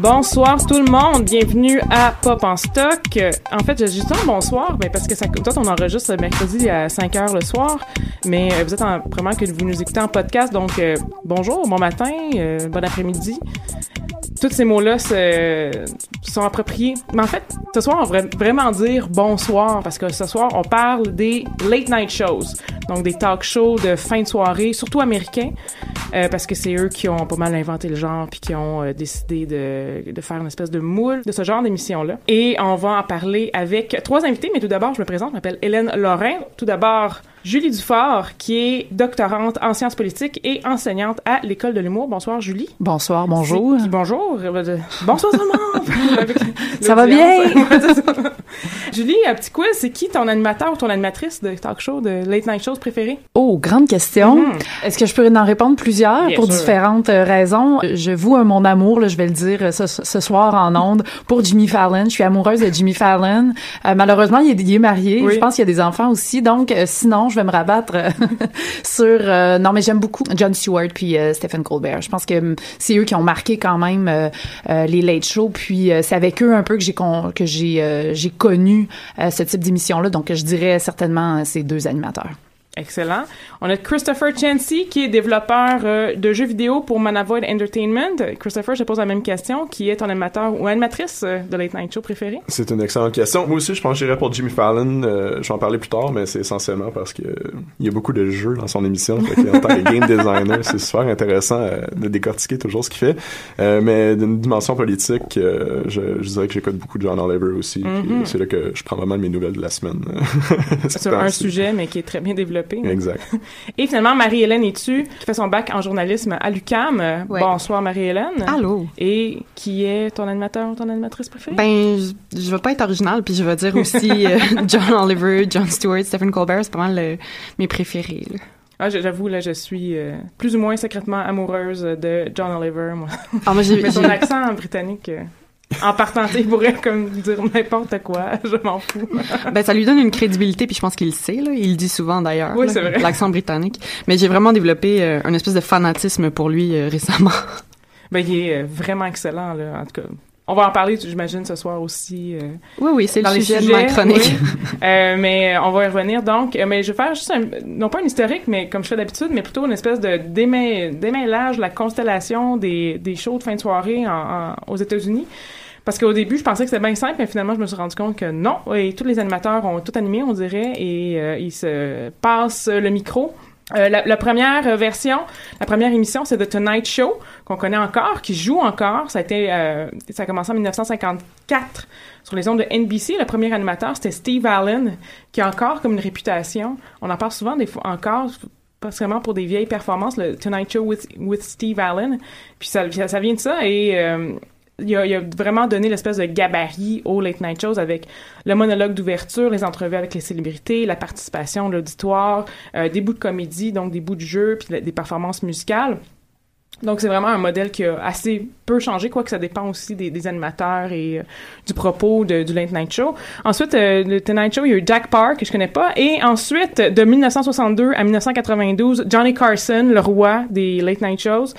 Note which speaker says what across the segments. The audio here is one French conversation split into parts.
Speaker 1: Bonsoir tout le monde, bienvenue à Pop en stock. En fait, j'ai juste un bonsoir, mais parce que ça, toi, on enregistre mercredi à 5 heures le soir, mais euh, vous êtes en, vraiment que vous nous écoutez en podcast, donc euh, bonjour, bon matin, euh, bon après-midi. Tous ces mots-là sont appropriés. Mais en fait, ce soir, on va vraiment dire bonsoir parce que ce soir, on parle des late night shows, donc des talk shows de fin de soirée, surtout américains, parce que c'est eux qui ont pas mal inventé le genre puis qui ont décidé de, de faire une espèce de moule de ce genre d'émission-là. Et on va en parler avec trois invités, mais tout d'abord, je me présente, je m'appelle Hélène Lorrain. Tout d'abord, Julie Dufort, qui est doctorante en sciences politiques et enseignante à l'École de l'humour. Bonsoir, Julie.
Speaker 2: Bonsoir, bonjour.
Speaker 1: bonjour. Bonsoir tout le monde.
Speaker 2: ça va bien?
Speaker 1: Julie, un petit quiz, c'est qui ton animateur ou ton animatrice de talk show, de late night shows préféré?
Speaker 2: Oh, grande question. Mm-hmm. Est-ce que je pourrais en répondre plusieurs pour différentes euh, raisons? Je voue mon amour, là, je vais le dire euh, ce, soir en ondes, pour Jimmy Fallon. Je suis amoureuse de Jimmy Fallon. Euh, malheureusement, il est, il est marié. Je pense qu'il y a des enfants aussi. Donc, sinon, je vais me rabattre sur... non, mais j'aime beaucoup Jon Stewart puis Stephen Colbert. Je pense que hum, c'est eux qui ont marqué quand même les late shows. Puis c'est avec eux un peu que j'ai que j'ai j'ai connu ce type d'émission-là. Donc, je dirais certainement ces deux animateurs.
Speaker 1: Excellent. On a Christopher Chancy, qui est développeur euh, de jeux vidéo pour Manavoid Entertainment. Christopher, je te pose la même question. Qui est ton animateur ou animatrice euh, de Late Night Show préférée?
Speaker 3: C'est une excellente question. Moi aussi, je pense que j'irais pour Jimmy Fallon. Euh, je vais en parler plus tard, mais c'est essentiellement parce que il y a beaucoup de jeux dans son émission. en tant que game designer, c'est super intéressant de décortiquer toujours ce qu'il fait. mais d'une dimension politique, je, je, dirais que j'écoute beaucoup de John Oliver aussi. Mm-hmm. C'est là que je prends vraiment mes nouvelles de la semaine.
Speaker 1: Sur un sujet, mais qui est très bien développé.
Speaker 3: Exact.
Speaker 1: Et finalement, Marie-Hélène es-tu, qui fait son bac en journalisme à l'UCAM. Bonsoir, Marie-Hélène.
Speaker 4: Allô.
Speaker 1: Et qui est ton animateur ou ton animatrice préférée?
Speaker 4: Ben, je, je vais pas être originale, puis je vais dire aussi euh, John Oliver, John Stewart, Stephen Colbert, c'est pas mal euh, mes préférés.
Speaker 1: Ah, j'avoue, là, je suis euh, plus ou moins secrètement amoureuse de John Oliver, moi.
Speaker 4: Ah, moi, j'ai...
Speaker 1: Mais son accent britannique en partant, il pourrait comme dire n'importe quoi, je m'en fous.
Speaker 4: ben ça lui donne une crédibilité puis je pense qu'il le sait là, il le dit souvent d'ailleurs.
Speaker 1: Oui, c'est vrai.
Speaker 4: L'accent britannique. Mais j'ai vraiment développé euh, un espèce de fanatisme pour lui euh, récemment.
Speaker 1: Ben il est euh, vraiment excellent là en tout cas. On va en parler, j'imagine, ce soir aussi.
Speaker 4: oui, oui, c'est le sujet de ma chronique.
Speaker 1: mais on va y revenir. Donc, mais je vais faire juste, un, non pas un historique, mais comme je fais d'habitude, mais plutôt une espèce de démêlage, la constellation des, des shows de fin de soirée aux États-Unis. Parce qu'au début, je pensais que c'était bien simple, mais finalement, je me suis rendu compte que non. Et tous les animateurs ont tout animé, on dirait, et euh, ils se passent le micro. Euh, la, première version, la première émission, c'est The Tonight Show qu'on connaît encore, qui joue encore. Ça a été, euh, ça a commencé en 1954 sur les ondes de NBC. Le premier animateur, c'était Steve Allen, qui a encore comme une réputation. On en parle souvent encore particulièrement pour des vieilles performances, le Tonight Show with, with Steve Allen. Puis ça, ça vient de ça et il a, vraiment donné l'espèce de gabarit aux late night shows avec le monologue d'ouverture, les entrevues avec les célébrités, la participation l'auditoire, euh, des bouts de comédie, donc des bouts de jeu, puis des performances musicales. Donc c'est vraiment un modèle qui a assez peu changé, quoique ça dépend aussi des, animateurs et euh, du propos du Late Night Show. Ensuite, euh, le Tonight Show, il y a eu Jack Park, que je connais pas. Et ensuite, de 1962 à 1992, Johnny Carson, le roi des Late Night Shows.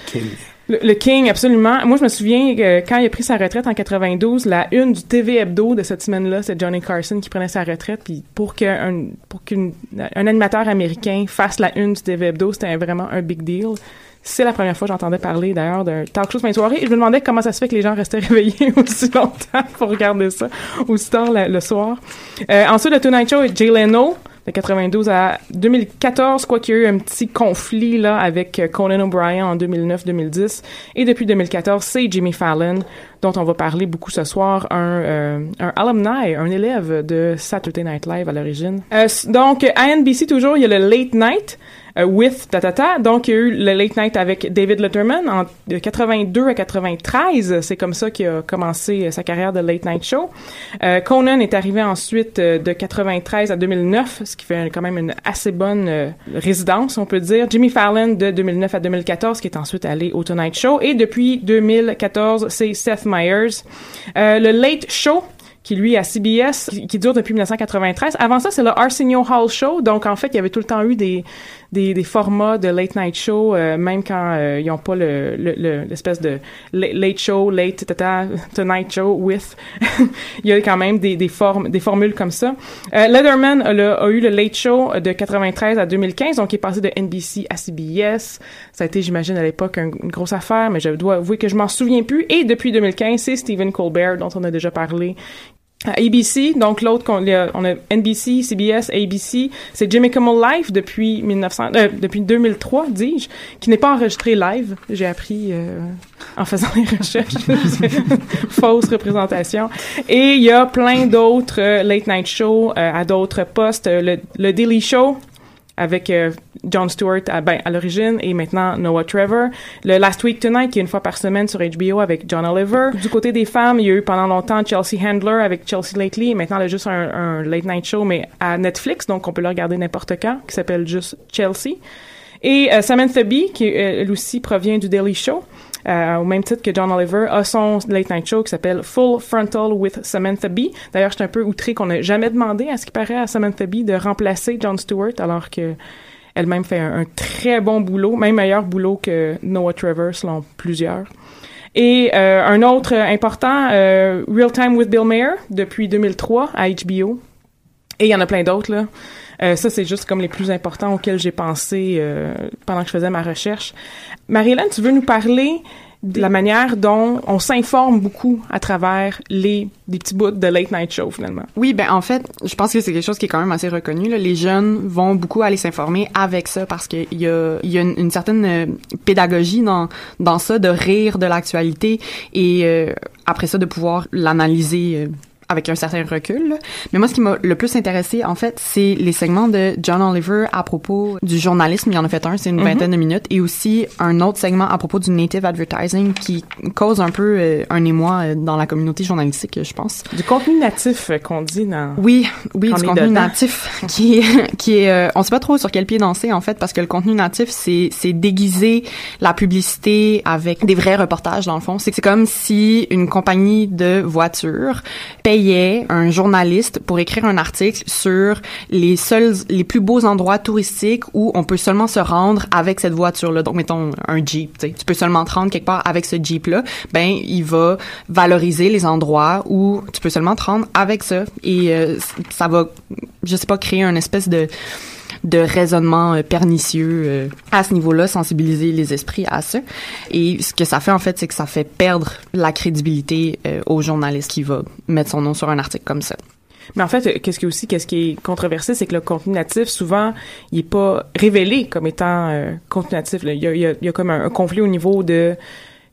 Speaker 1: Le, King, absolument. Moi, je me souviens que quand il a pris sa retraite en 92, la une du TV Hebdo de cette semaine-là, c'est Johnny Carson qui prenait sa retraite. Puis pour qu'un pour qu'un un animateur américain fasse la une du TV Hebdo, c'était vraiment un big deal. C'est la première fois que j'entendais parler d'ailleurs d'un talk show de fin de soirée. Et je me demandais comment ça se fait que les gens restaient réveillés aussi longtemps pour regarder ça aussi tard le, soir. Euh, ensuite, le Tonight Show, Jay Leno de 92 à 2014, quoi qu'il y ait eu un petit conflit là avec Conan O'Brien en 2009-2010. Et depuis 2014, c'est Jimmy Fallon, dont on va parler beaucoup ce soir, un, euh, un alumni, un élève de Saturday Night Live à l'origine. Euh, donc, à NBC toujours, il y a le Late Night, euh, with ta, ta, ta. Donc, il y a eu le Late Night avec David Letterman en, de 82 à 93. C'est comme ça qu'il a commencé euh, sa carrière de Late Night Show. Euh, Conan est arrivé ensuite euh, de 93 à 2009, ce qui fait quand même une assez bonne résidence, on peut dire. Jimmy Fallon de 2009 à 2014, qui est ensuite allé au Tonight Show. Et depuis 2014, c'est Seth Meyers. le Late Show qui lui à CBS, qui, dure depuis 1993. Avant ça, c'est le Arsenio Hall Show. Donc en fait, il y avait tout le temps eu des des, des formats de late night show, euh, même quand euh, ils n'ont pas le l'espèce de late show, late tata, tonight show with. il y a quand même des des formes des formules comme ça. Euh, Letterman a, eu le late show de 93 à 2015, donc il est passé de NBC à CBS. Ça a été, j'imagine, à l'époque une grosse affaire, mais je dois avouer que je m'en souviens plus. Et depuis 2015, c'est Stephen Colbert, dont on a déjà parlé, ABC, donc l'autre on a NBC, CBS, ABC, c'est Jimmy Kimmel Live depuis 1900 euh, depuis 2003 dis-je, qui n'est pas enregistré live, j'ai appris euh, en faisant les recherches, fausse représentation. Et il y a plein d'autres euh, late night shows à d'autres postes, le, le Daily Show avec Jon Stewart à, ben, à l'origine et maintenant Noah Trevor. Le Last Week Tonight qui est une fois par semaine sur HBO avec John Oliver. Du côté des femmes, il y a eu pendant longtemps Chelsea Handler avec Chelsea Lately. Maintenant, elle a juste un, late night show mais à Netflix, donc on peut le regarder n'importe quand, qui s'appelle juste Chelsea. Et euh, Samantha Bee, qui euh, elle aussi provient du Daily Show. Euh, au même titre que John Oliver, a son late night show qui s'appelle Full Frontal with Samantha Bee. D'ailleurs, j'étais un peu outré qu'on n'ait jamais demandé à ce qui paraît à Samantha Bee de remplacer John Stewart, alors que elle-même fait un, très bon boulot, même meilleur boulot que Noah Trevor, selon plusieurs. Et euh, un autre important, euh, Real Time with Bill Mayer, depuis 2003 à HBO. Et il y en a plein d'autres, là. Euh, ça, c'est juste comme les plus importants auxquels j'ai pensé euh, pendant que je faisais ma recherche. Marie-Hélène, tu veux nous parler la manière dont on s'informe beaucoup à travers les des petits bouts de late night show finalement.
Speaker 4: Oui, ben en fait, je pense que c'est quelque chose qui est quand même assez reconnu. Là. Les jeunes vont beaucoup aller s'informer avec ça parce qu'il y a, y a une, certaine euh, pédagogie dans dans ça de rire de l'actualité et après ça de pouvoir l'analyser avec un certain recul. Mais moi, ce qui m'a le plus intéressé, en fait, c'est les segments de John Oliver à propos du journalisme. Il y en a fait un, c'est une mm-hmm. vingtaine de minutes, et aussi un autre segment à propos du native advertising qui cause un peu euh, un émoi euh, dans la communauté journalistique, je pense.
Speaker 1: Du contenu natif euh, qu'on dit dans.
Speaker 4: Oui, oui, du contenu natif qui qui est, on sait pas trop sur quel pied danser en fait, parce que le contenu natif, c'est c'est déguiser la publicité avec des vrais reportages dans le fond. C'est c'est comme si une compagnie de voitures paye un journaliste pour écrire un article sur les seuls, les plus beaux endroits touristiques où on peut seulement se rendre avec cette voiture-là. Donc, mettons un Jeep, tu peux seulement te rendre quelque part avec ce Jeep-là. Ben, il va valoriser les endroits où tu peux seulement te rendre avec ça. Et euh, ça va, je sais pas, créer une espèce de de raisonnement euh, pernicieux euh, à ce niveau-là, sensibiliser les esprits à ça. Et ce que ça fait en fait, c'est que ça fait perdre la crédibilité euh, au journaliste qui va mettre son nom sur un article comme ça.
Speaker 1: Mais en fait, qu'est-ce qui est aussi, qu'est-ce qui est controversé, c'est que le contenu natif, souvent, il est pas révélé comme étant contenu natif. Il, y a, il, y a, comme un, conflit au niveau de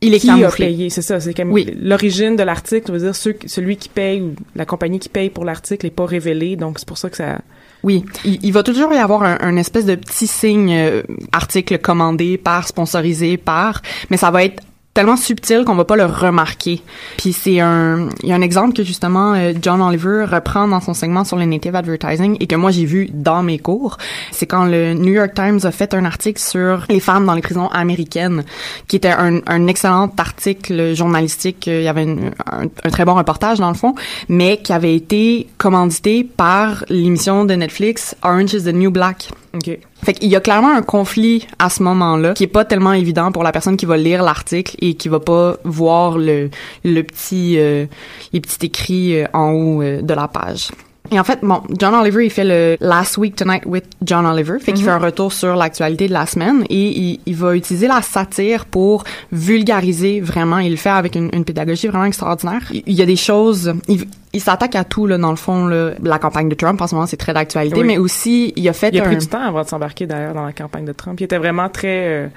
Speaker 4: il est
Speaker 1: qui a payé, c'est ça, c'est comme oui. l'origine de l'article, veut dire celui qui paye ou la compagnie qui paye pour l'article n'est pas révélé, donc c'est pour ça que ça
Speaker 4: oui, il, va toujours y avoir un, espèce de petit signe euh, article commandé par, sponsorisé par, mais ça va être tellement subtil qu'on va pas le remarquer. Puis c'est un il y a un exemple que justement euh, John Oliver reprend dans son segment sur le native advertising et que moi j'ai vu dans mes cours, c'est quand le New York Times a fait un article sur les femmes dans les prisons américaines qui était un, un excellent article journalistique, il y avait un, un, très bon reportage dans le fond, mais qui avait été commandité par l'émission de Netflix Orange is the New Black.
Speaker 1: Okay.
Speaker 4: Fait qu'il y a clairement un conflit à ce moment-là qui est pas tellement évident pour la personne qui va lire l'article et qui va pas voir le, le petit euh, les petits écrits euh, en haut euh, de la page. Et en fait, bon, John Oliver, il fait le Last Week Tonight with John Oliver, fait qu'il fait un retour sur l'actualité de la semaine et il, va utiliser la satire pour vulgariser vraiment. Il le fait avec une, pédagogie vraiment extraordinaire. Il, y a des choses, il, s'attaque à tout là dans le fond. Là. La campagne de Trump en ce moment, c'est très d'actualité, mais aussi il a fait.
Speaker 1: Il a pris du temps avant de s'embarquer d'ailleurs dans la campagne de Trump. Il était vraiment très euh,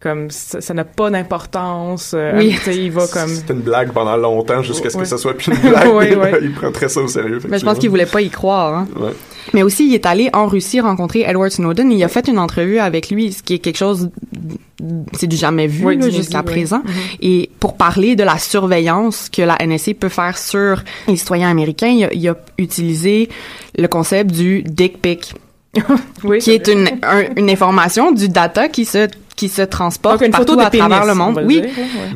Speaker 1: comme ça n'a pas d'importance. Euh, oui. il va comme.
Speaker 3: C'était une blague pendant longtemps jusqu'à ce que ça soit plus une blague. oui, oui. il prend très ça au sérieux.
Speaker 4: Mais je pense qu'il voulait pas y croire. Hein.
Speaker 3: Ouais.
Speaker 4: Mais aussi, il est allé en Russie rencontrer Edward Snowden. Il a fait une entrevue avec lui, ce qui est quelque chose, c'est du jamais vu jusqu'à présent. Mm-hmm. Et pour parler de la surveillance que la NSA peut faire sur les citoyens américains, il a, il a utilisé le concept du dick pic. oui, qui est une, une information du data qui se qui se transporte une partout à travers le monde. Oui,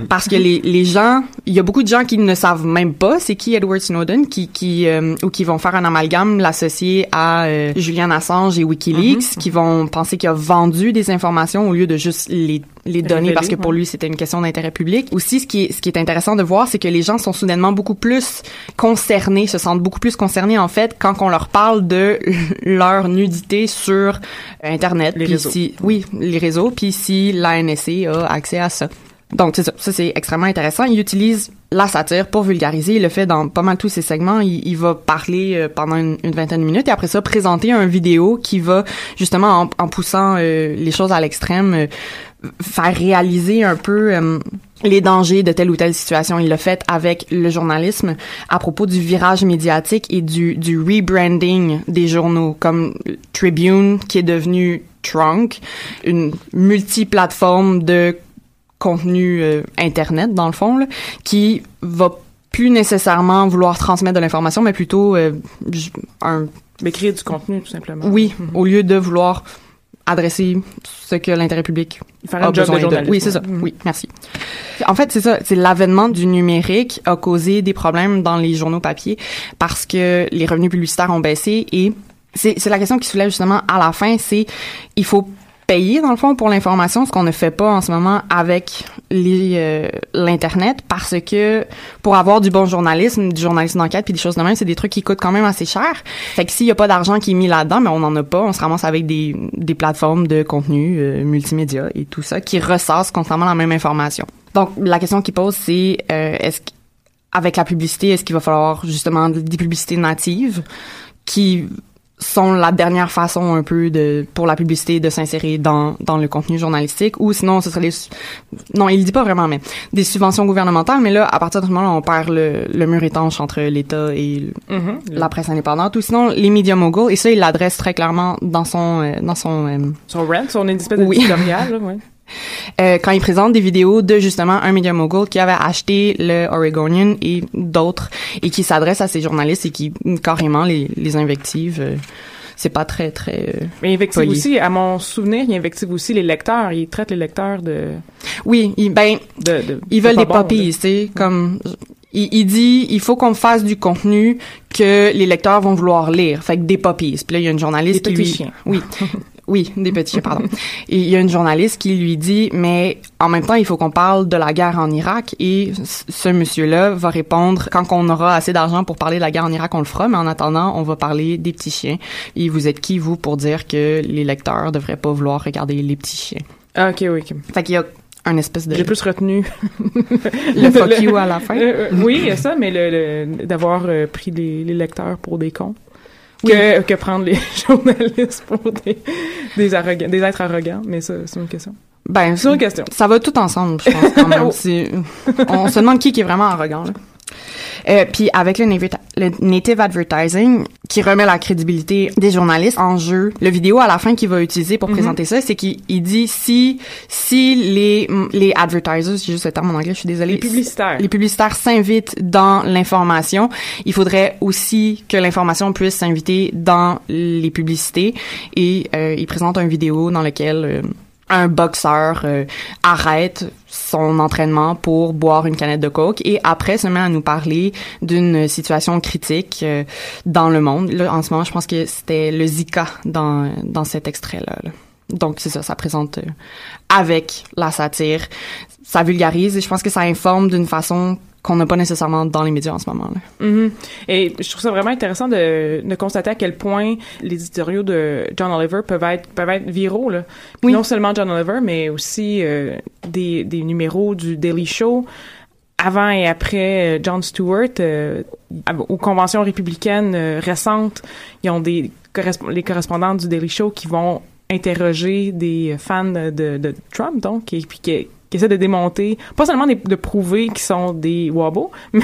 Speaker 4: parce que les, les gens, il y a beaucoup de gens qui ne savent même pas c'est qui Edward Snowden, qui qui euh, ou qui vont faire un amalgame l'associer à euh, Julian Assange et WikiLeaks, mm-hmm. qui vont penser qu'il a vendu des informations au lieu de juste les les données parce que pour lui c'était une question d'intérêt public. Aussi ce qui est ce qui est intéressant de voir c'est que les gens sont soudainement beaucoup plus concernés, se sentent beaucoup plus concernés en fait quand on leur parle de leur nudité sur internet
Speaker 1: les réseaux.
Speaker 4: oui, les réseaux puis si la NSA a accès à ça. Donc c'est ça, ça c'est extrêmement intéressant. Il utilise la satire pour vulgariser. Il le fait dans pas mal tous ses segments. Il, va parler euh, pendant une, vingtaine de minutes et après ça présenter un vidéo qui va justement en, poussant euh, les choses à l'extrême euh, faire réaliser un peu les dangers de telle ou telle situation. Il l'a fait avec le journalisme à propos du virage médiatique et du rebranding des journaux comme Tribune qui est devenu Trunk, une multiplateforme de contenu euh, internet dans le fond là, qui va plus nécessairement vouloir transmettre de l'information mais plutôt euh, un
Speaker 1: créer du contenu tout simplement.
Speaker 4: Oui, mm-hmm. au lieu de vouloir adresser ce que l'intérêt public
Speaker 1: Faire un job de
Speaker 4: Oui, c'est ça. Mm-hmm. Oui, merci. En fait, c'est ça. C'est l'avènement du numérique a causé des problèmes dans les journaux papier parce que les revenus publicitaires ont baissé et c'est la question qui soulève justement à la fin, c'est il faut payer dans le fond pour l'information, ce qu'on ne fait pas en ce moment avec euh, l'internet parce que pour avoir du bon journalisme, du journalisme d'enquête puis des choses de même, c'est des trucs qui coûtent quand même assez cher. Fait que s'il y a pas d'argent qui est mis là-dedans, mais on n'en a pas, on se ramasse avec des, des plateformes de contenu euh, multimédia et tout ça qui ressassent constamment la même information. Donc la question qui pose c'est euh, est-ce qu'avec la publicité, est-ce qu'il va falloir justement des publicités natives qui sont la dernière façon un peu de pour la publicité de s'insérer dans dans le contenu journalistique ou sinon ce serait les non il dit pas vraiment mais des subventions gouvernementales mais là à partir de ce moment-là on perd le, le mur étanche entre l'État et mm-hmm. la presse indépendante ou sinon les médias moguls et ça il l'adresse très clairement dans son euh, dans son euh,
Speaker 1: son rent son espèce oui. ouais.
Speaker 4: Euh, quand il présente des vidéos de justement un media mogul qui avait acheté le Oregonian et d'autres et qui s'adresse à ces journalistes et qui carrément les, les invective. Euh, c'est pas très très euh,
Speaker 1: mais invective aussi à mon souvenir il invective aussi les lecteurs il traite les lecteurs de
Speaker 4: oui il, ben de, ils veulent des bon, tu sais comme il, il, dit il faut qu'on fasse du contenu que les lecteurs vont vouloir lire fait que des poppies puis là il y a une journaliste
Speaker 1: des
Speaker 4: qui lui
Speaker 1: chiens.
Speaker 4: oui Oui, des petits, pardon. Et il y a une journaliste qui lui dit, mais en même temps, il faut qu'on parle de la guerre en Irak. Et ce monsieur-là va répondre, quand on aura assez d'argent pour parler de la guerre en Irak, on le fera, mais en attendant, on va parler des petits chiens. Et vous êtes qui, vous, pour dire que les lecteurs devraient pas vouloir regarder les petits chiens?
Speaker 1: Ah, ok, oui, ok.
Speaker 4: Fait qu'il y a un espèce de...
Speaker 1: J'ai plus retenu...
Speaker 4: le fuck you à la fin.
Speaker 1: Euh, euh, oui, il y a ça, mais le, d'avoir euh, pris les, les lecteurs pour des cons que, que prendre les journalistes pour des, des, arrogants, des êtres arrogants. Mais ça, c'est une question.
Speaker 4: Ben,
Speaker 1: c'est une question.
Speaker 4: Ça va tout ensemble, je pense, quand même. on se demande qui, qui est vraiment arrogant, là. Euh, puis avec le, le, native advertising, qui remet la crédibilité des journalistes en jeu, le vidéo à la fin qu'il va utiliser pour mm-hmm. présenter ça, c'est qu'il dit si si les les advertisers, j'ai juste le terme en anglais, je suis désolée.
Speaker 1: Les publicitaires.
Speaker 4: Les publicitaires s'invitent dans l'information. Il faudrait aussi que l'information puisse s'inviter dans les publicités. Et euh, il présente une vidéo dans laquelle euh, un boxeur euh, arrête son entraînement pour boire une canette de coke et après se met à nous parler d'une situation critique euh, dans le monde. Là, en ce moment, je pense que c'était le Zika dans, dans cet extrait-là. Donc, c'est ça, ça présente euh, avec la satire. Ça vulgarise et je pense que ça informe d'une façon qu'on n'a pas nécessairement dans les médias en ce moment.
Speaker 1: Là. Mm-hmm. Et je trouve ça vraiment intéressant de, de, constater à quel point les éditoriaux de John Oliver peuvent être peuvent être viraux là. Oui. Non seulement John Oliver, mais aussi euh, des, des numéros du Daily Show avant et après euh, John Stewart euh, aux conventions républicaines euh, récentes, ils ont des les correspondants du Daily Show qui vont interroger des fans de, de Trump donc et puis qui qui essaie de démonter, pas seulement de prouver qu'ils sont des wobos, mais,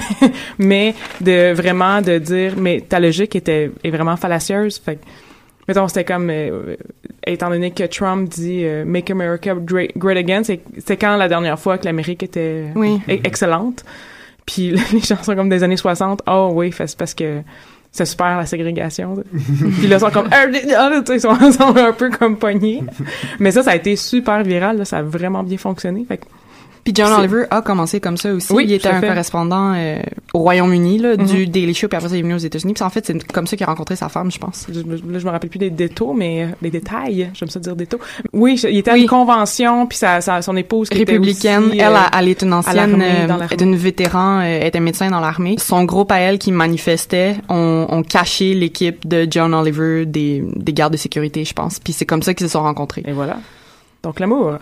Speaker 1: mais de vraiment de dire, mais ta logique était est vraiment fallacieuse. Fait mettons, c'était comme, euh, étant donné que Trump dit euh, Make America Great, Again, c'est quand la dernière fois que l'Amérique était
Speaker 4: oui.
Speaker 1: excellente. Puis les gens sont comme des années 60. Oh oui, c'est parce que c'est super la ségrégation. puis là, ils sont comme, ah, ils sont, un peu comme pognés. Mais ça, ça a été super viral, ça a vraiment bien fonctionné. Fait que
Speaker 4: puis John Oliver a commencé comme ça aussi.
Speaker 1: Oui,
Speaker 4: il était un
Speaker 1: fait.
Speaker 4: correspondant euh, au Royaume-Uni là,
Speaker 1: Mhm.
Speaker 4: du Daily Show, puis après ça, il est venu aux États-Unis. Puis en fait, c'est comme ça qu'il a rencontré sa femme, je pense.
Speaker 1: je, là, je me rappelle plus des détails, mais des détails. J'aime ça dire détails. Oui, je- il était à une convention, puis sa, sa- son épouse qui était
Speaker 4: Républicaine,
Speaker 1: aussi,
Speaker 4: elle,
Speaker 1: euh,
Speaker 4: elle, est une ancienne, euh, est une vétéran, euh, était médecin dans l'armée. Son groupe à elle qui manifestait ont, ont caché l'équipe de John Oliver des, des gardes de sécurité, je pense. Puis c'est comme ça qu'ils se sont rencontrés.
Speaker 1: Et voilà. Donc l'amour.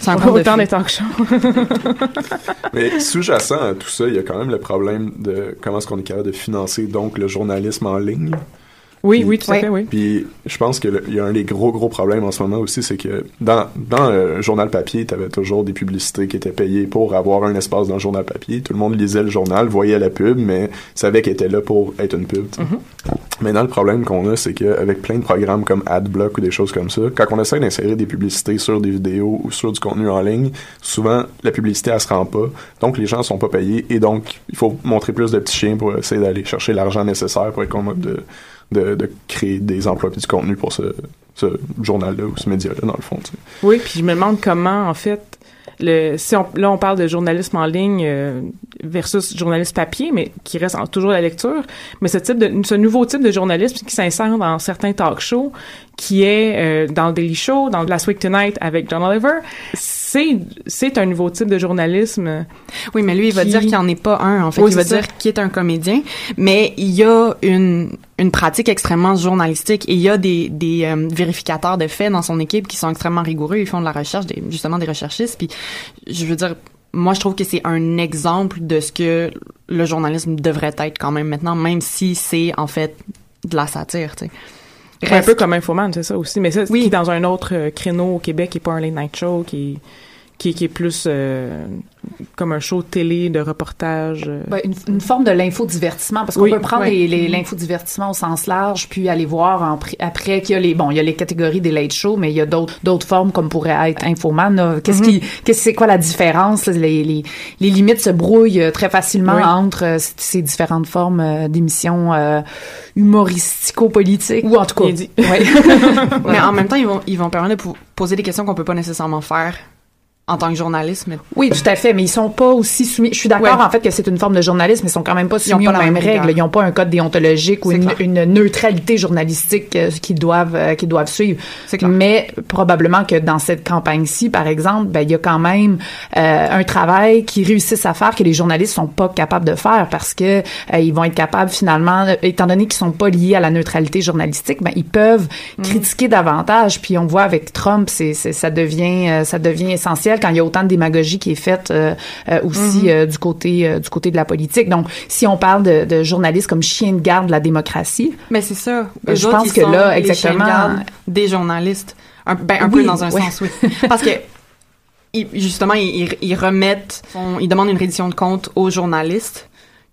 Speaker 4: C'est de
Speaker 1: Autant des talk shows.
Speaker 3: Mais sous-jacent à tout ça, il y a quand même le problème de comment est-ce qu'on est capable de financer donc le journalisme en ligne.
Speaker 1: Oui,
Speaker 3: Puis-
Speaker 1: oui, tout à fait, oui.
Speaker 3: Puis je pense que le- il y a un des gros gros problèmes en ce moment aussi, c'est que dans dans euh, un journal papier, tu avais toujours des publicités qui étaient payées pour avoir un espace dans le journal papier. Tout le monde lisait le journal, voyait la pub, mais savait qu'elle était là pour être une pub.
Speaker 1: Mhm.
Speaker 3: Maintenant, le problème qu'on a, c'est qu'avec plein de programmes comme AdBlock ou des choses comme ça, quand on essaie d'insérer des publicités sur des vidéos ou sur du contenu en ligne, souvent la publicité elle se rend pas, donc les gens sont pas payés et donc il faut montrer plus de petits chiens pour essayer d'aller chercher l'argent nécessaire pour être capable de, de, créer des emplois et du contenu pour ce, ce journal-là ou ce média-là dans le fond. tu.
Speaker 1: Oui, puis je me demande comment, en fait, le, si on, là, on parle de journalisme en ligne euh, versus journalisme papier, mais qui reste toujours la lecture. Mais ce type de, ce nouveau type de journalisme qui s'insère dans certains talk shows, qui est euh, dans le Daily Show, dans Last Week Tonight avec John Oliver, c'est, c'est un nouveau type de journalisme.
Speaker 4: Oui, mais lui, il va
Speaker 1: Qui-
Speaker 4: dire qu'il en est pas un, en fait.
Speaker 1: Oui,
Speaker 4: il va
Speaker 1: ça.
Speaker 4: dire qu'il est un comédien, mais il y a une, une pratique extrêmement journalistique et il y a des, des euh, vérificateurs de faits dans son équipe qui sont extrêmement rigoureux. Ils font de la recherche, des, justement des recherchistes. Puis, je veux dire, moi, je trouve que c'est un exemple de ce que le journalisme devrait être quand même maintenant, même si c'est, en fait, de la satire, tu sais.
Speaker 1: Un peu comme Infoman, c'est ça aussi. Mais ça,
Speaker 4: Oui.
Speaker 1: qui est dans un autre euh, créneau au Québec, qui est pas un late night show, qui qui, est- qui est plus euh, comme un show télé, de reportage. euh.
Speaker 2: Ben, une, une forme de l'infodivertissement, parce qu'on
Speaker 1: Oui,
Speaker 2: peut prendre
Speaker 1: ouais.
Speaker 2: les, les- l'infodivertissement au sens large, puis aller voir en après qu'il y a les bon, il y a les catégories des late shows, mais il y a d'autres d'autres formes comme pourrait être Infoman. là. Qu'est-ce qui, qu'est-ce c'est quoi la différence? Les, les les limites se brouillent euh, très facilement
Speaker 1: Oui.
Speaker 2: entre euh, ces différentes formes euh, d'émissions euh, humoristico-politiques ou en tout cas. Ouais.
Speaker 4: Mais en même temps, ils vont, ils vont permettre de poser des questions qu'on peut pas nécessairement faire en tant que journaliste, mais
Speaker 2: Oui, tout à fait, mais ils sont pas aussi soumis. Je suis d'accord
Speaker 4: Ouais.
Speaker 2: en fait que c'est une forme de journalisme, mais ils sont quand même pas soumis aux mêmes
Speaker 4: même
Speaker 2: règles. Ils n'ont pas un code déontologique ou une, une neutralité journalistique euh, qu'ils doivent euh, qu'ils doivent suivre.
Speaker 4: C'est clair.
Speaker 2: Mais probablement que dans cette campagne-ci, par exemple, ben il y a quand même euh, un travail qu'ils réussissent à faire que les journalistes sont pas capables de faire parce que euh, ils vont être capables finalement, étant donné qu'ils sont pas liés à la neutralité journalistique, ben ils peuvent
Speaker 4: Mm.
Speaker 2: critiquer davantage. Puis on voit avec Trump, c'est c'est- ça devient ça devient essentiel quand il y a autant de démagogie qui est faite euh, euh, aussi
Speaker 4: Mm-hmm.
Speaker 2: euh, du côté du côté de la politique. Donc si on parle de, de journalistes comme chien de garde de la démocratie,
Speaker 4: Mais c'est ça.
Speaker 2: Je pense que là,
Speaker 4: les chiens de
Speaker 2: exactement-
Speaker 4: garde des journalistes. Un, ben, un
Speaker 2: Oui,
Speaker 4: peu dans un
Speaker 2: oui.
Speaker 4: sens, oui. Parce que, ils- justement, ils, ils remettent, ils demandent une reddition de compte aux journalistes,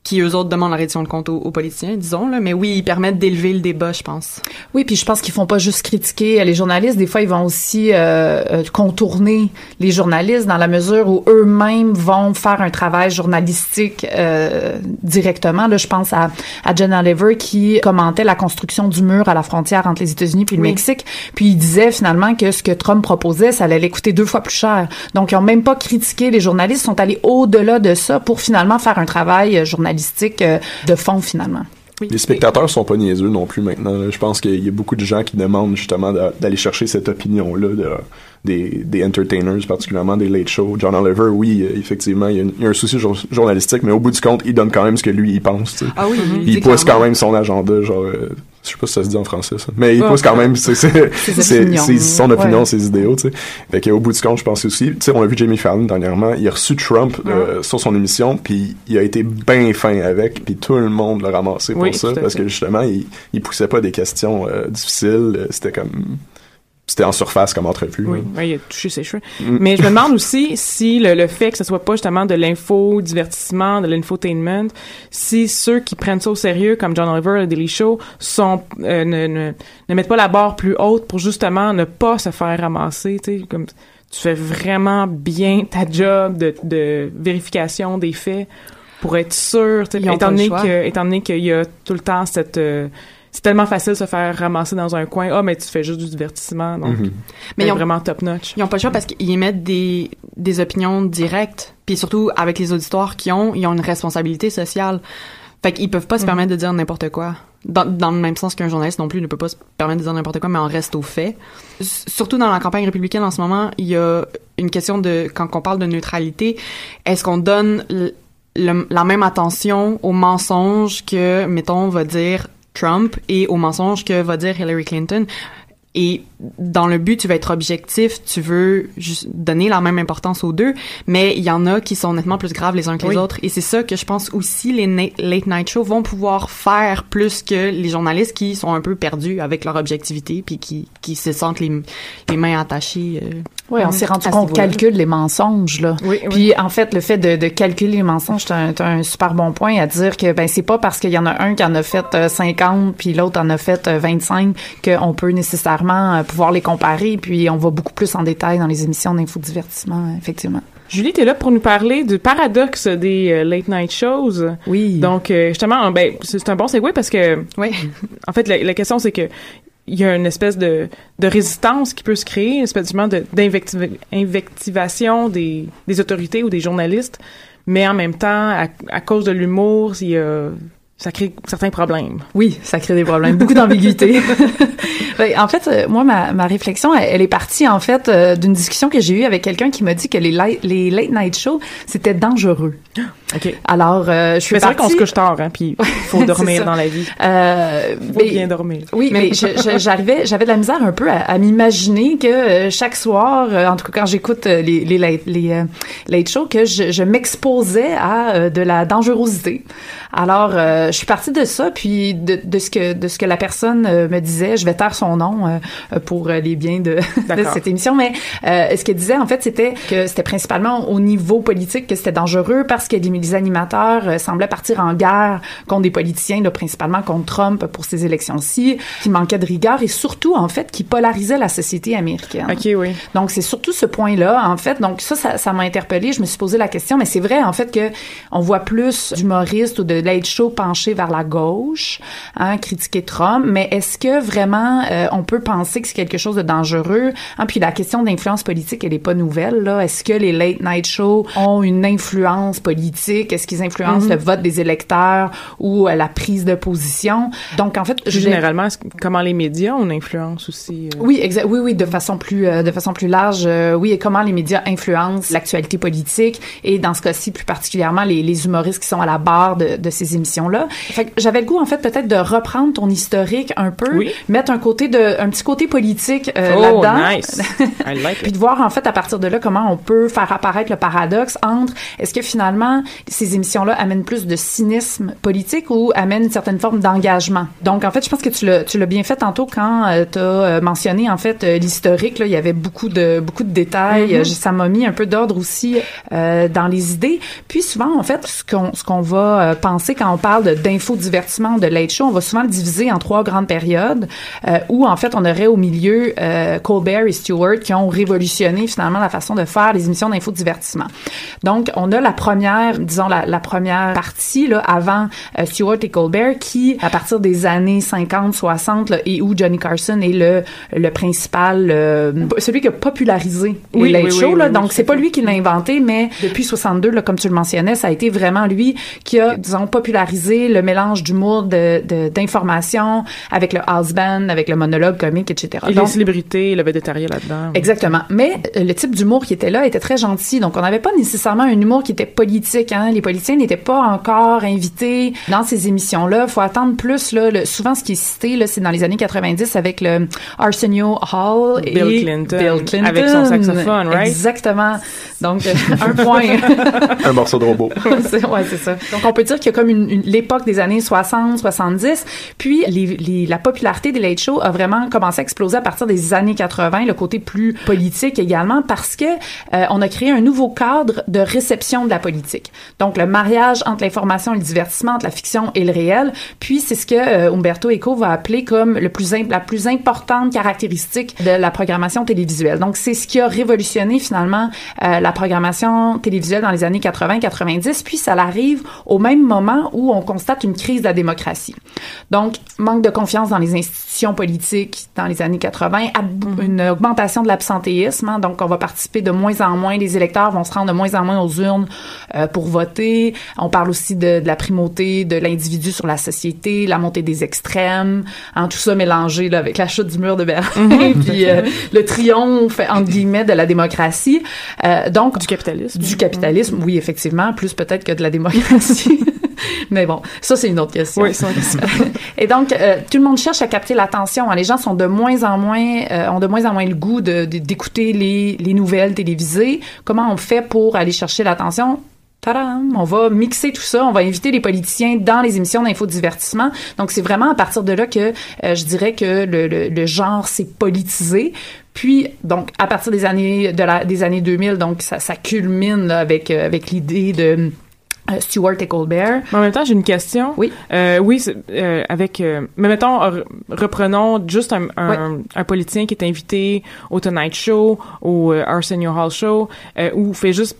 Speaker 4: qui eux autres demandent la reddition de compte aux, aux politiciens, disons, là. Mais oui, ils permettent d'élever le débat, je pense.
Speaker 2: Oui, puis je pense qu'ils font pas juste critiquer les journalistes. Des fois, ils vont aussi euh, euh, contourner les journalistes dans la mesure où eux-mêmes vont faire un travail journalistique euh, directement. Là, je pense à, à Jen Oliver qui commentait la construction du mur à la frontière entre les États-Unis puis le
Speaker 4: Oui.
Speaker 2: Mexique. Puis il disait finalement que ce que Trump proposait, ça allait les coûter deux fois plus cher. Donc, ils ont même pas critiqué les journalistes, ils sont allés au-delà de ça pour finalement faire un travail euh, journalistique euh, de fond finalement.
Speaker 3: Les spectateurs sont pas niaiseux non plus maintenant. là. Je pense qu'il y a beaucoup de gens qui demandent justement d'a- d'aller chercher cette opinion-là de, des, des entertainers, particulièrement des late shows. John Oliver, oui, euh, effectivement, il y a, une- il y a un souci jour- journalistique, mais au bout du compte, il donne quand même ce que lui, il pense.
Speaker 4: Ah oui,
Speaker 3: il pousse quand même son agenda, genre... euh, je sais pas si ça se dit en français, ça. Mais il pousse quand même c'est, son opinion,
Speaker 2: Ouais.
Speaker 3: ses idéaux, tu sais. Fait qu'au bout du compte, je pense aussi... Tu sais, on a vu Jamie Fallon dernièrement, il a reçu Trump euh, sur son émission, puis il a été bien fin avec, puis tout le monde l'a ramassé pour
Speaker 1: Oui,
Speaker 3: ça, parce que justement, il, il poussait pas des questions euh, difficiles, euh, c'était comme... C'était en surface comme entrevue.
Speaker 1: Oui, ouais, il a touché ses cheveux.
Speaker 3: Mm.
Speaker 1: Mais je me demande aussi si le, le fait que ce soit pas justement de l'info, divertissement, de l'infotainment, si ceux qui prennent ça au sérieux, comme John Oliver, le Daily Show, sont euh, ne, ne, ne mettent pas la barre plus haute pour justement ne pas se faire ramasser, tu sais, comme tu fais vraiment bien ta job de, de vérification des faits pour être sûr, étant donné, que, étant donné qu'il y a tout le temps cette c'est tellement facile de se faire ramasser dans un coin. Ah, mais tu fais juste du divertissement. Donc, mhm. mais ils ont, vraiment top notch.
Speaker 4: Ils ont pas le choix parce qu'ils émettent des, des opinions directes. Puis surtout, avec les auditoires qu'ils ont, ils ont une responsabilité sociale. Fait qu'ils peuvent pas se mhm. permettre de dire n'importe quoi. Dans, dans, le même sens qu'un journaliste non plus ne peut pas se permettre de dire n'importe quoi, mais on reste au fait. surtout dans la campagne républicaine en ce moment, il y a une question de, quand on parle de neutralité, est-ce qu'on donne la même attention aux mensonges que, mettons, on va dire Trump et aux mensonges que va dire Hillary Clinton. Et dans le but, tu veux être objectif, tu veux juste donner la même importance aux deux, mais il y en a qui sont nettement plus graves les uns que les autres. Et c'est ça que je pense aussi les late night shows vont pouvoir faire plus que les journalistes qui sont un peu perdus avec leur objectivité puis qui, qui se sentent les, les mains attachées. Euh,
Speaker 2: oui, on s'est rendu compte qu'on calcule les mensonges là. Oui, Puis en fait, le fait de, de calculer les mensonges, c'est un, un, super bon point à dire que ben c'est pas parce qu'il y en a un qui en a fait 50 euh, puis l'autre en a fait 25 euh, qu'on peut nécessairement euh, pouvoir les comparer. Puis on va beaucoup plus en détail dans les émissions d'infodivertissement, effectivement.
Speaker 1: Julie, tu es là pour nous parler du paradoxe des late night shows.
Speaker 2: Oui.
Speaker 1: Donc justement, ben c'est un bon segue parce que oui. en fait la, la question c'est que il y a une espèce de, de résistance qui peut se créer, une espèce d'invectivation des, des autorités ou des journalistes, mais en même temps, à, à cause de l'humour, ça crée certains problèmes.
Speaker 2: Oui, ça crée des problèmes, beaucoup d'ambiguïté. Ben, en fait, euh, moi, ma, ma réflexion, elle, est partie en fait euh, d'une discussion que j'ai eue avec quelqu'un qui m'a dit que les, les late night shows c'était dangereux.
Speaker 1: Ok.
Speaker 2: Alors, euh, je suis.
Speaker 1: Mais c'est vrai qu'on se couche tard, hein, puis faut dormir dans la vie. Euh, faut bien dormir.
Speaker 2: Oui, mais j'arrivais, j'avais de la misère un peu à, m'imaginer que chaque soir, en tout cas quand j'écoute les les les, les late shows, que je, je m'exposais à de la dangerosité. Alors, euh, je suis partie de ça, puis de, de, ce que de ce que la personne euh, me disait. Je vais taire son nom euh, pour les biens de, de cette émission, mais ce qu'elle disait en fait, c'était que c'était principalement au niveau politique que c'était dangereux parce que les animateurs semblaient partir en guerre contre des politiciens, là, principalement contre Trump pour ces élections-ci, qui manquaient de rigueur et surtout en fait qui polarisaient la société américaine.
Speaker 1: Ok, oui.
Speaker 2: Donc c'est surtout ce point-là en fait. Donc ça, ça, m'a interpellée. Je me suis posé la question, mais c'est vrai en fait que on voit plus d'humoristes ou de late show penché vers la gauche, hein, critiquer Trump, mais est-ce que vraiment euh, on peut penser que c'est quelque chose de dangereux? Hein, puis la question d'influence politique, elle est pas nouvelle. Là. Est-ce que les late night shows ont une influence politique? Est-ce qu'ils influencent le vote des électeurs ou euh, la prise de position? Donc en fait,
Speaker 1: généralement, comment les médias ont une influence aussi?
Speaker 2: Euh? Oui, exact. Oui, oui, de façon plus de façon plus large. oui, et comment les médias influencent l'actualité politique et dans ce cas-ci plus particulièrement les, les humoristes qui sont à la barre de, de ces émissions-là. Fait j'avais le goût, en fait, peut-être de reprendre ton historique un peu, mettre un côté de, un petit côté politique euh, oh, là-dedans.
Speaker 1: Nice. I like
Speaker 2: Puis de voir, en fait, à partir de là, comment on peut faire apparaître le paradoxe entre est-ce que finalement, ces émissions-là amènent plus de cynisme politique ou amènent une certaine forme d'engagement. Donc, en fait, je pense que tu l'as, tu l'as bien fait tantôt quand euh, tu as euh, mentionné, en fait, euh, l'historique. Là, il y avait beaucoup de, beaucoup de détails. Mm-hmm. Ça m'a mis un peu d'ordre aussi dans les idées. Puis souvent, en fait, ce qu'on, ce qu'on va penser quand on parle d'infodivertissement de late show, on va souvent le diviser en trois grandes périodes euh, où en fait on aurait au milieu euh, Colbert et Stewart qui ont révolutionné finalement la façon de faire les émissions d'infodivertissement. Donc on a la première, disons la, la première partie là avant euh, Stewart et Colbert qui à partir des années 50, 60 là, et où Johnny Carson est le le principal euh, celui qui a popularisé les late shows là. Donc c'est pas lui qui l'a inventé mais depuis 62 là comme tu le mentionnais, ça a été vraiment lui qui a disons populariser le mélange d'humour, de, d'information avec le house band, avec le monologue comique, etc.
Speaker 1: Et les célébrités, le végétarien là-dedans.
Speaker 2: Exactement. Mais euh, le type d'humour qui était là était très gentil. Donc, on n'avait pas nécessairement un humour qui était politique. Hein. Les politiciens n'étaient pas encore invités dans ces émissions-là. faut attendre plus. Là, souvent, ce qui est cité, là, c'est dans les années 90 avec le Arsenio Hall
Speaker 1: et Bill Clinton, Avec son saxophone, right?
Speaker 2: Exactement. Donc, euh, un point.
Speaker 3: un morceau de robot.
Speaker 2: ouais, c'est ça. Donc, on peut dire qu'il y a comme une l'époque des années 60, 70. Puis les, la popularité des late shows a vraiment commencé à exploser à partir des années 80, le côté plus politique également, parce que euh, on a créé un nouveau cadre de réception de la politique. Donc le mariage entre l'information et le divertissement, entre la fiction et le réel. Puis c'est ce que euh, Umberto Eco va appeler comme le plus la plus importante caractéristique de la programmation télévisuelle. Donc c'est ce qui a révolutionné finalement euh, la programmation télévisuelle dans les années 80-90, puis ça arrive au même moment où on constate une crise de la démocratie. Donc, manque de confiance dans les institutions politiques dans les années 80, mm-hmm. une augmentation de l'absentéisme, hein, donc on va participer de moins en moins, les électeurs vont se rendre de moins en moins aux urnes euh, pour voter. On parle aussi de, de la primauté de l'individu sur la société, la montée des extrêmes, hein, tout ça mélangé là, avec la chute du mur de Berlin, mm-hmm. puis euh, le triomphe entre guillemets de la démocratie. Euh, donc
Speaker 1: du capitalisme.
Speaker 2: Du capitalisme, oui effectivement, plus peut-être que de la démocratie. Mais bon, ça c'est une autre question.
Speaker 1: Oui, c'est
Speaker 2: Et donc euh, tout le monde cherche à capter l'attention. Hein. Les gens sont de moins en moins ont de moins en moins le goût de, d'écouter les, les nouvelles télévisées. Comment on fait pour aller chercher l'attention? On va mixer tout ça, on va inviter les politiciens dans les émissions d'infodivertissement. Donc c'est vraiment à partir de là que euh, je dirais que le, le, genre s'est politisé. Puis donc à partir des années de la, des années 2000, donc ça, ça culmine avec euh, avec l'idée de euh, Stewart et Colbert.
Speaker 1: en même temps, j'ai une question.
Speaker 2: Oui.
Speaker 1: Euh, oui, euh, avec. mais mettons, reprenons juste un, un, un, politicien qui est invité au Tonight Show, au Arsenio Hall Show, ou fait juste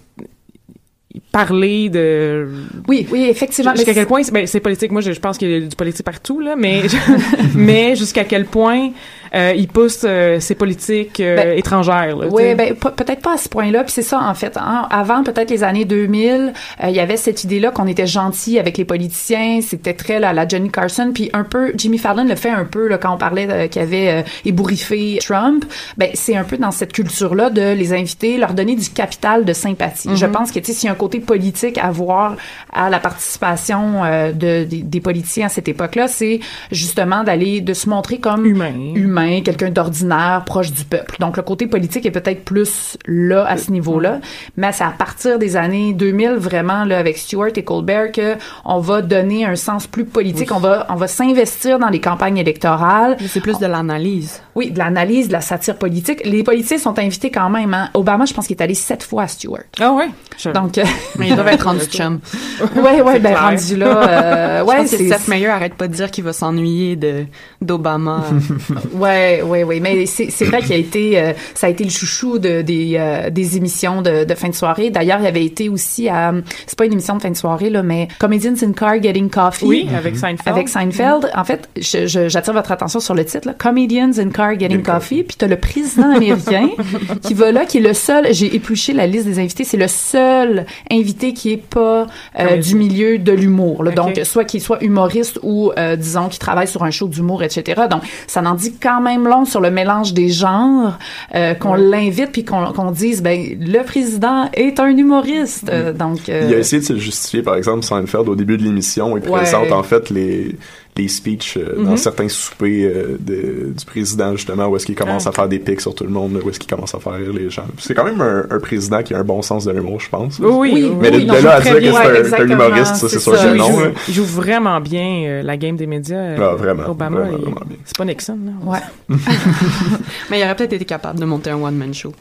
Speaker 1: parler de
Speaker 2: oui oui effectivement
Speaker 1: jusqu'à quel point ben, c'est politique. Moi je, je pense qu'il y a du politique partout là mais mais jusqu'à quel point il pousse euh, ses politiques euh, ben, étrangères là,
Speaker 2: oui ben peut-être pas à ce point là puis c'est ça en fait hein. avant peut-être les années 2000 il y avait cette idée là qu'on était gentil avec les politiciens c'était très là, la Johnny Carson puis un peu Jimmy Fallon le fait un peu là, quand on parlait qu'il avait ébouriffé Trump ben c'est un peu dans cette culture là de les inviter leur donner du capital de sympathie je mm-hmm. pense que tu sais s'il y a un côté politique à voir à la participation euh, de, des, politiciens à cette époque-là, c'est justement d'aller de se montrer comme
Speaker 1: humain,
Speaker 2: humain, quelqu'un d'ordinaire, proche du peuple. Donc le côté politique est peut-être plus là à ce niveau-là, mais c'est à partir des années 2000 vraiment là avec Stewart et Colbert que on va donner un sens plus politique, on va on va s'investir dans les campagnes électorales.
Speaker 4: C'est plus de l'analyse.
Speaker 2: Oui, de l'analyse, de la satire politique. Les politiciens sont invités quand même. Hein. Obama, je pense qu'il est allé sept fois à Stewart.
Speaker 1: Ah ouais?
Speaker 2: Donc, euh,
Speaker 4: mais ils doivent être rendus chum.
Speaker 2: Ouais, ouais, ben rendu là. Euh, ouais,
Speaker 4: c'est Seth Meyer arrête pas de dire qu'il va s'ennuyer de d'Obama.
Speaker 2: ouais, ouais, ouais. Mais c'est c'est vrai qu'il a été, euh, ça a été le chouchou de des euh, des émissions de, de fin de soirée. D'ailleurs, il avait été aussi à, c'est pas une émission de fin de soirée là, mais Comedians in Car Getting Coffee.
Speaker 1: Oui, avec Seinfeld.
Speaker 2: Avec Seinfeld. En fait, j'attire votre attention sur le titre là, Comedians in Car Getting Coffee. Puis t'as le président américain qui va là, qui est le seul. J'ai épluché la liste des invités. C'est le seul invité qui est pas euh, du milieu de l'humour. Donc, soit qu'il soit humoriste ou, euh, disons, qui travaille sur un show d'humour, etc. Donc, ça n'en dit quand même long sur le mélange des genres, euh, qu'on l'invite puis qu'on dise, ben, le président est un humoriste. donc,
Speaker 3: il a essayé de se justifier, par exemple, Seinfeld au début de l'émission. Il présente en fait les les speeches euh, dans mhm. certains soupers euh, de, du président justement où est-ce qu'il commence à faire des pics sur tout le monde où est-ce qu'il commence à faire rire les gens. C'est quand même un, un, président qui a un bon sens de l'humour je pense.
Speaker 2: Oui, oui
Speaker 3: mais
Speaker 2: oui,
Speaker 3: de, là à dire que c'est un, humoriste ça c'est sûr que non
Speaker 1: il joue, vraiment bien euh, la game des médias
Speaker 3: ah, vraiment.
Speaker 1: Obama c'est pas Nixon là.
Speaker 2: ouais.
Speaker 4: Mais il aurait peut-être été capable de monter un one man show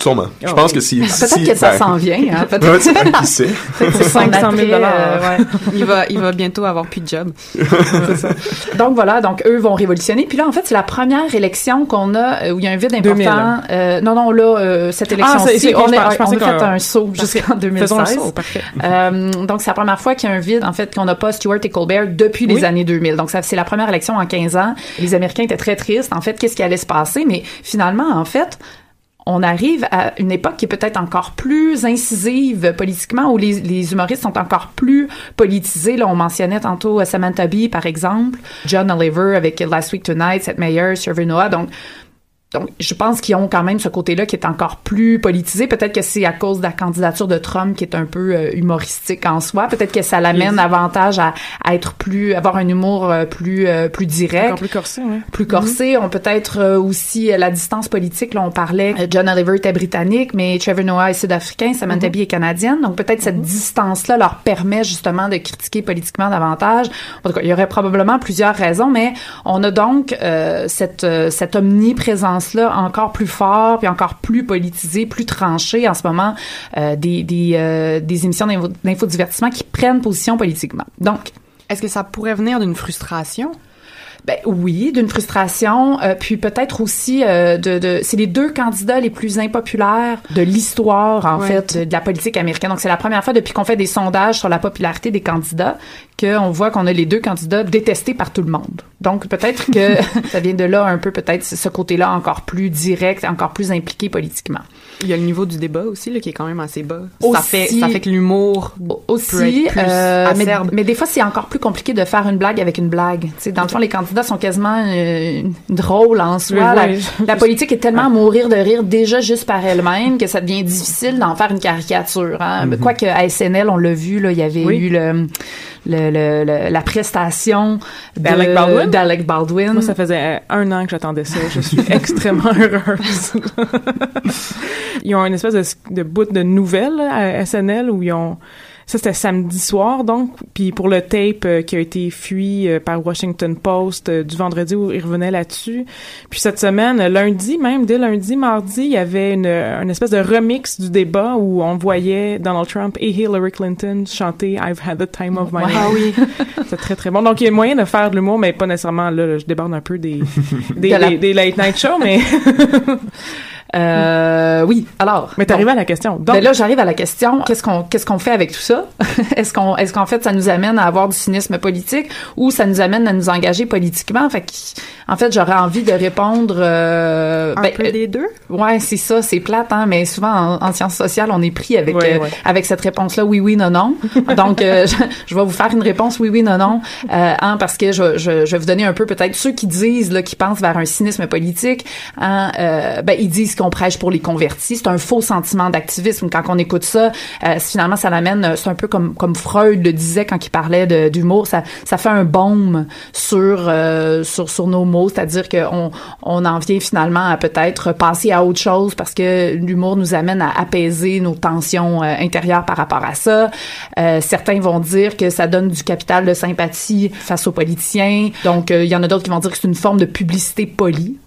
Speaker 3: Sûrement. Je ah pense que si.
Speaker 2: Peut-être que ça ben, s'en vient. Hein,
Speaker 3: peut-être. sait.
Speaker 2: Peut-être 500 000 dollars.
Speaker 4: Euh, ouais. il va, il va bientôt avoir plus de job.
Speaker 2: donc voilà, donc eux vont révolutionner. Puis là, en fait, c'est la première élection qu'on a euh, où il y a un vide important. Euh, non, non, là, euh, cette élection-ci, ah, on, est, on a fait un saut jusqu'en 2016. Un saut, parfait. Euh, donc c'est la première fois qu'il y a un vide, en fait, qu'on n'a pas Stewart et Colbert depuis les années 2000. Donc ça, c'est la première élection en 15 ans. Les Américains étaient très tristes. En fait, qu'est-ce qui allait se passer? Mais finalement, en fait on arrive à une époque qui est peut-être encore plus incisive politiquement, où les, humoristes sont encore plus politisés. Là, on mentionnait tantôt Samantha Bee, par exemple, John Oliver avec Last Week Tonight, Seth Meyers, Trevor Noah. Donc, donc, je pense qu'ils ont quand même ce côté-là qui est encore plus politisé. Peut-être que c'est à cause de la candidature de Trump qui est un peu euh, humoristique en soi. Peut-être que ça l'amène avantage à, à, être plus, avoir un humour euh, plus euh, plus direct,
Speaker 1: encore plus corsé, oui.
Speaker 2: Plus corsé. Mm-hmm. On peut être aussi la distance politique. Là, on parlait. John Oliver était britannique, mais Trevor Noah est sud-africain, Samantha mm Bee est canadienne. Donc peut-être cette mm-hmm. distance-là leur permet justement de critiquer politiquement davantage. En tout cas, il y aurait probablement plusieurs raisons, mais on a donc cette cette omniprésence là encore plus fort, puis encore plus politisé, plus tranché en ce moment euh, des, des, euh, des émissions d'infodivertissement qui prennent position politiquement. Donc,
Speaker 4: est-ce que ça pourrait venir d'une frustration?
Speaker 2: Ben oui, d'une frustration, euh, puis peut-être aussi euh, de, de c'est les deux candidats les plus impopulaires de l'histoire en fait de la politique américaine. Donc c'est la première fois depuis qu'on fait des sondages sur la popularité des candidats qu'on voit qu'on a les deux candidats détestés par tout le monde. Donc peut-être que ça vient de là un peu peut-être ce côté-là encore plus direct, encore plus impliqué politiquement.
Speaker 4: Il y a le niveau du débat aussi là, qui est quand même assez bas. ça fait ça fait que l'humour aussi euh,
Speaker 2: mais, mais, des fois c'est encore plus compliqué de faire une blague avec une blague. sais, dans le fond les candidats sont quasiment euh, drôles en soi. la, politique est tellement à mourir de rire déjà juste par elle-même que ça devient difficile d'en faire une caricature. Hein? Mm-hmm. Quoique à SNL on l'a vu là, il y avait eu le le, la prestation d'Alec Baldwin? Baldwin.
Speaker 1: Moi, ça faisait un an que j'attendais ça. Je suis extrêmement heureuse. ils ont une espèce de, de bout de nouvelles à SNL où ils ont ça, c'était samedi soir, donc. Puis pour le tape euh, qui a été fui euh, par Washington Post euh, du vendredi où il revenait là-dessus. Puis cette semaine, lundi même, dès lundi, mardi, il y avait une, une espèce de remix du débat où on voyait Donald Trump et Hillary Clinton chanter I've had the time of my life.
Speaker 2: Ah oui.
Speaker 1: C'est très, très bon. Donc, il y a moyen de faire de l'humour, mais pas nécessairement, là, je déborde un peu des, des, des late night shows, mais...
Speaker 2: Euh, oui. Alors.
Speaker 1: Mais t'arrives à la question.
Speaker 2: Donc, ben là, j'arrive à la question. Qu'est-ce qu'on qu'est-ce qu'on fait avec tout ça? Est-ce qu'on est-ce qu'en fait ça nous amène à avoir du cynisme politique ou ça nous amène à nous engager politiquement? Fait en fait, j'aurais envie de répondre. Euh,
Speaker 4: Un ben, peu des deux?
Speaker 2: Ouais, c'est ça. C'est plate, hein. Mais souvent en, sciences sociales, on est pris avec euh, avec cette réponse-là. Oui, oui, non, non. Donc, euh, je, vais vous faire une réponse oui, oui, non, non. hein, parce que je, je, je vais vous donner un peu peut-être ceux qui disent là, qui pensent vers un cynisme politique. Hein, ben ils disent qu'on prêche pour les convertis. C'est un faux sentiment d'activisme. Quand on écoute ça, euh, finalement, ça l'amène, euh, c'est un peu comme, comme Freud le disait quand il parlait d'humour, ça, ça fait un baume sur, euh, sur, sur nos mots, c'est-à-dire qu'on on en vient finalement à peut-être passer à autre chose parce que l'humour nous amène à apaiser nos tensions intérieures par rapport à ça. certains vont dire que ça donne du capital de sympathie face aux politiciens. Donc, il y en a d'autres qui vont dire que c'est une forme de publicité polie.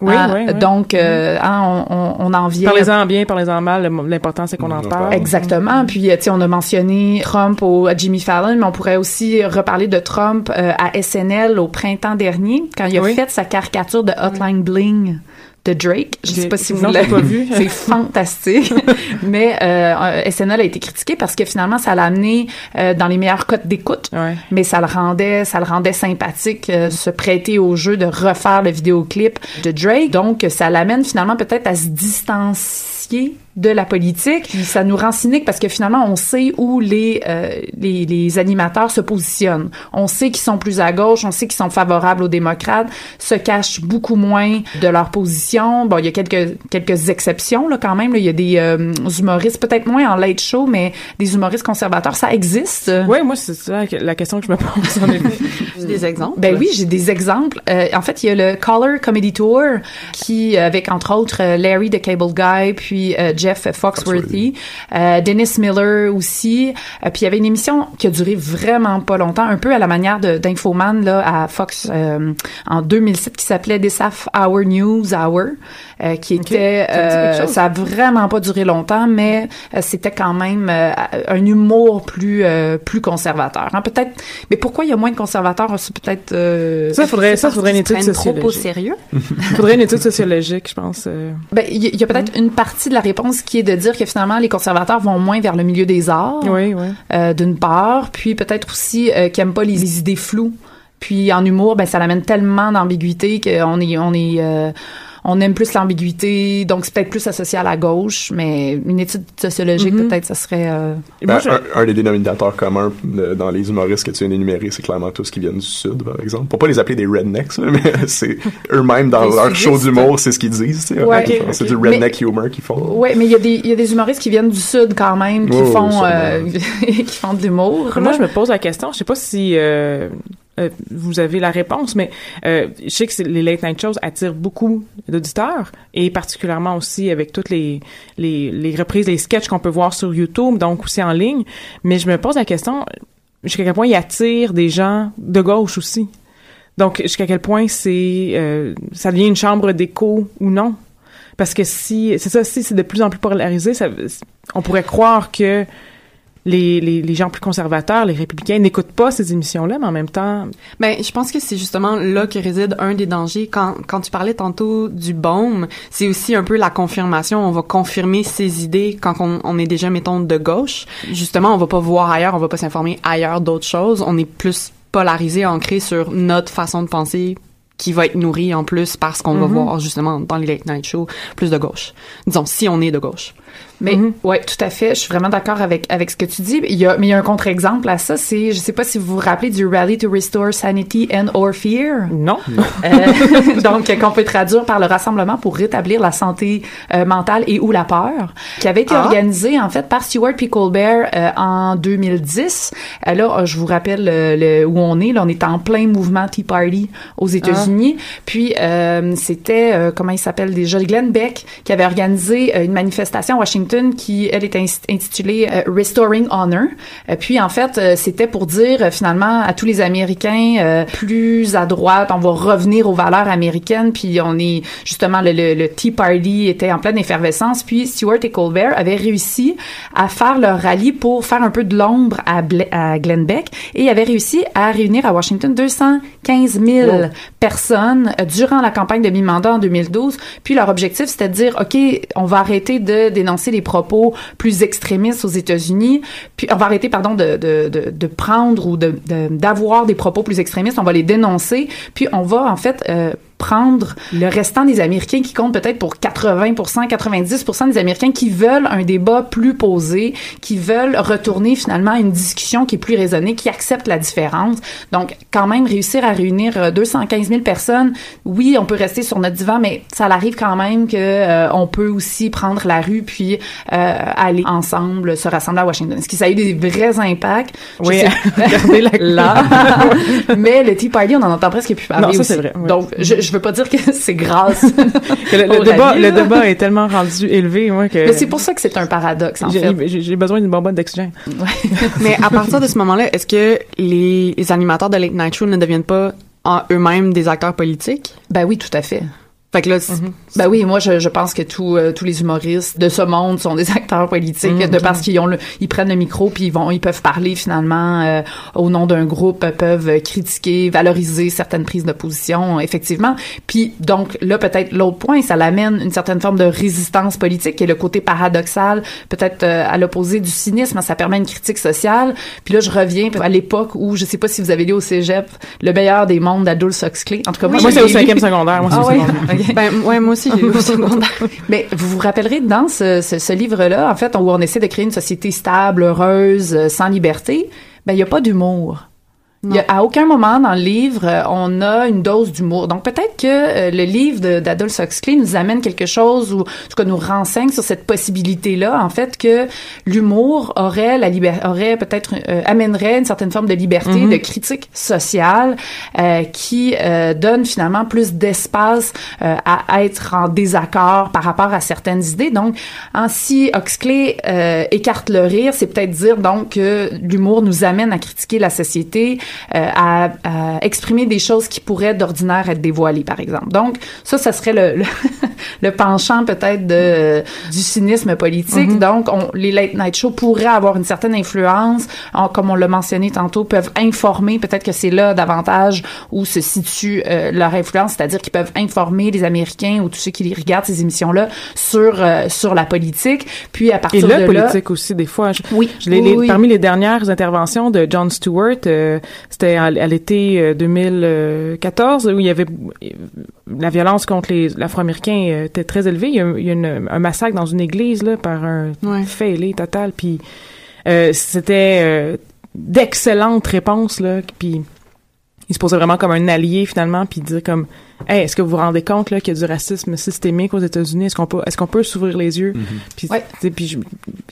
Speaker 1: Oui, ah, oui,
Speaker 2: Donc, euh, hein, on, on, en vient.
Speaker 1: Parlez-en bien, parlez-en mal. L'important, c'est qu'on en parle.
Speaker 2: Exactement. Puis, tu sais, on a mentionné Trump au, à Jimmy Fallon, mais on pourrait aussi reparler de Trump euh, à SNL au printemps dernier, quand il a fait sa caricature de Hotline Bling de Drake. Je sais pas si vous l'avez
Speaker 1: pas vu.
Speaker 2: C'est fantastique. Mais euh, SNL a été critiqué parce que finalement, ça l'a amené euh, dans les meilleures cotes d'écoute. Mais ça le rendait, ça le rendait sympathique, euh, se prêter au jeu de refaire le vidéoclip de Drake. Donc, ça l'amène finalement peut-être à se distancier de la politique. Puis ça nous rend cynique parce que finalement, on sait où les, euh, les, les, animateurs se positionnent. On sait qu'ils sont plus à gauche, on sait qu'ils sont favorables aux démocrates, se cachent beaucoup moins de leur position. Bon, il y a quelques, quelques exceptions là quand même. Là. Il y a des euh, humoristes, peut-être moins en late show, mais des humoristes conservateurs, ça existe.
Speaker 1: Oui, moi, c'est ça la question que je me pose.
Speaker 4: j'ai des exemples.
Speaker 2: Ben oui, j'ai des exemples. Euh, en fait, il y a le Color Comedy Tour qui, avec entre autres Larry the Cable Guy, puis Jeff Foxworthy, euh, Dennis Miller aussi. Euh, puis il y avait une émission qui a duré vraiment pas longtemps, un peu à la manière d'Infoman là à Fox euh, en 2007 qui s'appelait Half Hour News Hour. Euh, qui était euh, ça a vraiment pas duré longtemps, mais euh, c'était quand même un humour plus plus conservateur. Hein, peut-être, mais pourquoi il y a moins de conservateurs? C'est peut-être
Speaker 1: ça faudrait ça faudrait une étude sociologique.
Speaker 4: Trop au sérieux.
Speaker 1: faudrait une étude sociologique, je pense.
Speaker 2: Ben il y, a peut-être une partie de la réponse qui est de dire que finalement les conservateurs vont moins vers le milieu des arts.
Speaker 1: Oui, oui.
Speaker 2: D'une part, puis peut-être aussi qu'ils aiment pas les, idées floues. Puis en humour, ben ça l'amène tellement d'ambiguïté qu'on est on est on aime plus l'ambiguïté, donc c'est peut-être plus associé à la gauche, mais une étude sociologique, mm-hmm. peut-être, ça serait... Euh...
Speaker 3: Ben, un, des dénominateurs communs dans les humoristes que tu viens d'énumérer, c'est clairement tous qui viennent du Sud, par exemple. Pour pas les appeler des rednecks, mais c'est eux-mêmes, dans leur show d'humour, c'est ce qu'ils disent. Ouais, C'est du redneck humor qu'ils font.
Speaker 2: Oui, mais il y, a des, y a des humoristes qui viennent du Sud quand même, qui, font, euh, qui font de l'humour.
Speaker 1: Moi, je me pose la question, je sais pas si... Euh, euh, vous avez la réponse, mais euh, je sais que les late night shows attirent beaucoup d'auditeurs et particulièrement aussi avec toutes les, reprises, les sketchs qu'on peut voir sur YouTube, donc aussi en ligne. Mais je me pose la question jusqu'à quel point ils attirent des gens de gauche aussi? Donc jusqu'à quel point c'est euh, ça devient une chambre d'écho ou non? Parce que si c'est ça, si c'est de plus en plus polarisé, on pourrait croire que les, les, les, gens plus conservateurs, les républicains, n'écoutent pas ces émissions-là, mais en même temps...
Speaker 4: Ben, je pense que c'est justement là que réside un des dangers. Quand, quand tu parlais tantôt du baume, c'est aussi un peu la confirmation. On va confirmer ses idées quand on, on est déjà, mettons, de gauche. Justement, on va pas voir ailleurs, on va pas s'informer ailleurs d'autres choses. On est plus polarisé, ancré sur notre façon de penser qui va être nourri en plus parce qu'on va mm-hmm. voir justement dans les late night shows plus de gauche. Disons, si on est de gauche.
Speaker 2: Mais mm-hmm. ouais, tout à fait. Je suis vraiment d'accord avec avec ce que tu dis. Il y a mais il y a un contre-exemple à ça. C'est je sais pas si vous vous rappelez du Rally to Restore Sanity and or Fear.
Speaker 1: Non.
Speaker 2: Euh, donc qu'on peut traduire par le rassemblement pour rétablir la santé euh, mentale et ou la peur, qui avait été ah. organisé en fait par Stuart P. Colbert euh, en 2010. Euh, là, je vous rappelle le, où on est. Là, on est en plein mouvement Tea Party aux États-Unis. Ah. Puis c'était comment il s'appelle déjà? Glenn Beck qui avait organisé une manifestation Washington qui, elle, est intitulée euh, Restoring Honor. Euh, puis, en fait, euh, c'était pour dire finalement à tous les Américains plus à droite, on va revenir aux valeurs américaines. Puis, on est justement le, le, Tea Party était en pleine effervescence. Puis, Stewart et Colbert avaient réussi à faire leur rallye pour faire un peu de l'ombre à, à Glenn Beck et avaient réussi à réunir à Washington 215 000 personnes durant la campagne de mi-mandat en 2012. Puis, leur objectif, c'était de dire, OK, on va arrêter de dénoncer les propos plus extrémistes aux États-Unis, puis on va arrêter, pardon, de, de, de, de prendre ou de, d'avoir des propos plus extrémistes, on va les dénoncer, puis on va en fait euh, prendre le restant des Américains qui comptent peut-être pour 80% 90 des Américains qui veulent un débat plus posé, qui veulent retourner finalement à une discussion qui est plus raisonnée, qui accepte la différence. Donc, quand même, réussir à réunir 215 euh, 000 personnes, oui, on peut rester sur notre divan, mais ça arrive quand même que euh, on peut aussi prendre la rue puis euh, aller ensemble se rassembler à Washington. Est-ce que ça a eu des vrais impacts?
Speaker 1: Oui, regardez la
Speaker 2: là. mais le Tea Party, on en entend presque plus parler
Speaker 1: non, ça,
Speaker 2: aussi.
Speaker 1: Vrai,
Speaker 2: Donc, je, je veux pas dire que c'est grâce.
Speaker 1: le, débat, le débat est tellement rendu élevé, moi, que.
Speaker 2: Mais c'est pour ça que c'est un paradoxe, en fait.
Speaker 1: J'ai besoin d'une bonbonne d'oxygène.
Speaker 4: Mais à partir de ce moment-là, est-ce que les, les animateurs de Late Night Show ne deviennent pas en eux-mêmes des acteurs politiques?
Speaker 2: Ben oui, tout à fait.
Speaker 4: Fait que là,
Speaker 2: mm-hmm. ben oui, moi je, je pense que tous euh, tous les humoristes de ce monde sont des acteurs politiques mm-hmm. de parce qu'ils ont le, ils prennent le micro puis ils vont ils peuvent parler finalement euh, au nom d'un groupe, peuvent critiquer, valoriser certaines prises de position effectivement. Puis donc là peut-être l'autre point, ça l'amène une certaine forme de résistance politique qui est le côté paradoxal, peut-être euh, à l'opposé du cynisme, ça permet une critique sociale. Puis là je reviens à l'époque où je sais pas si vous avez lu au cégep le meilleur des mondes d'Adolphe Huxley. En tout cas moi,
Speaker 1: moi c'est au cinquième secondaire, moi c'est ah, secondaire.
Speaker 4: Ben, ouais, moi aussi, j'ai lu au secondaire.
Speaker 2: Mais vous vous rappellerez, dans ce, ce, ce livre-là, en fait, où on essaie de créer une société stable, heureuse, sans liberté, ben, il n'y a pas d'humour. Il y a, à aucun moment dans le livre, euh, on a une dose d'humour. Donc peut-être que euh, le livre d'Adolphe Huxley nous amène quelque chose ou en tout cas nous renseigne sur cette possibilité-là, en fait, que l'humour aurait la liberté, aurait peut-être euh, amènerait une certaine forme de liberté, mm-hmm. de critique sociale, qui donne finalement plus d'espace à être en désaccord par rapport à certaines idées. Donc, si Huxley écarte le rire, c'est peut-être dire donc que l'humour nous amène à critiquer la société euh, à, exprimer des choses qui pourraient d'ordinaire être dévoilées, par exemple. Donc, ça, ça serait le, le, penchant peut-être de du cynisme politique. Mm-hmm. Donc, on, les late night shows pourraient avoir une certaine influence, comme on l'a mentionné tantôt, peuvent informer. Peut-être que c'est là davantage où se situe euh, leur influence, c'est-à-dire qu'ils peuvent informer les Américains ou tous ceux qui regardent ces émissions-là sur euh, sur la politique. Puis à partir
Speaker 1: Et de là, politique aussi des fois.
Speaker 2: oui,
Speaker 1: je les, Parmi les dernières interventions de John Stewart, c'était à, l'été 2014 euh, où il y avait la violence contre les Afro-Américains euh, était très élevée. Il y a, il y a un massacre dans une église là par un ouais. total. Puis euh, c'était euh, d'excellentes réponses là. Puis il se posait vraiment comme un allié finalement puis dire comme hey, est-ce que vous vous rendez compte là qu'il y a du racisme systémique aux États-Unis? Est-ce qu'on peut est-ce qu'on peut s'ouvrir les yeux?
Speaker 2: Mm-hmm. puis,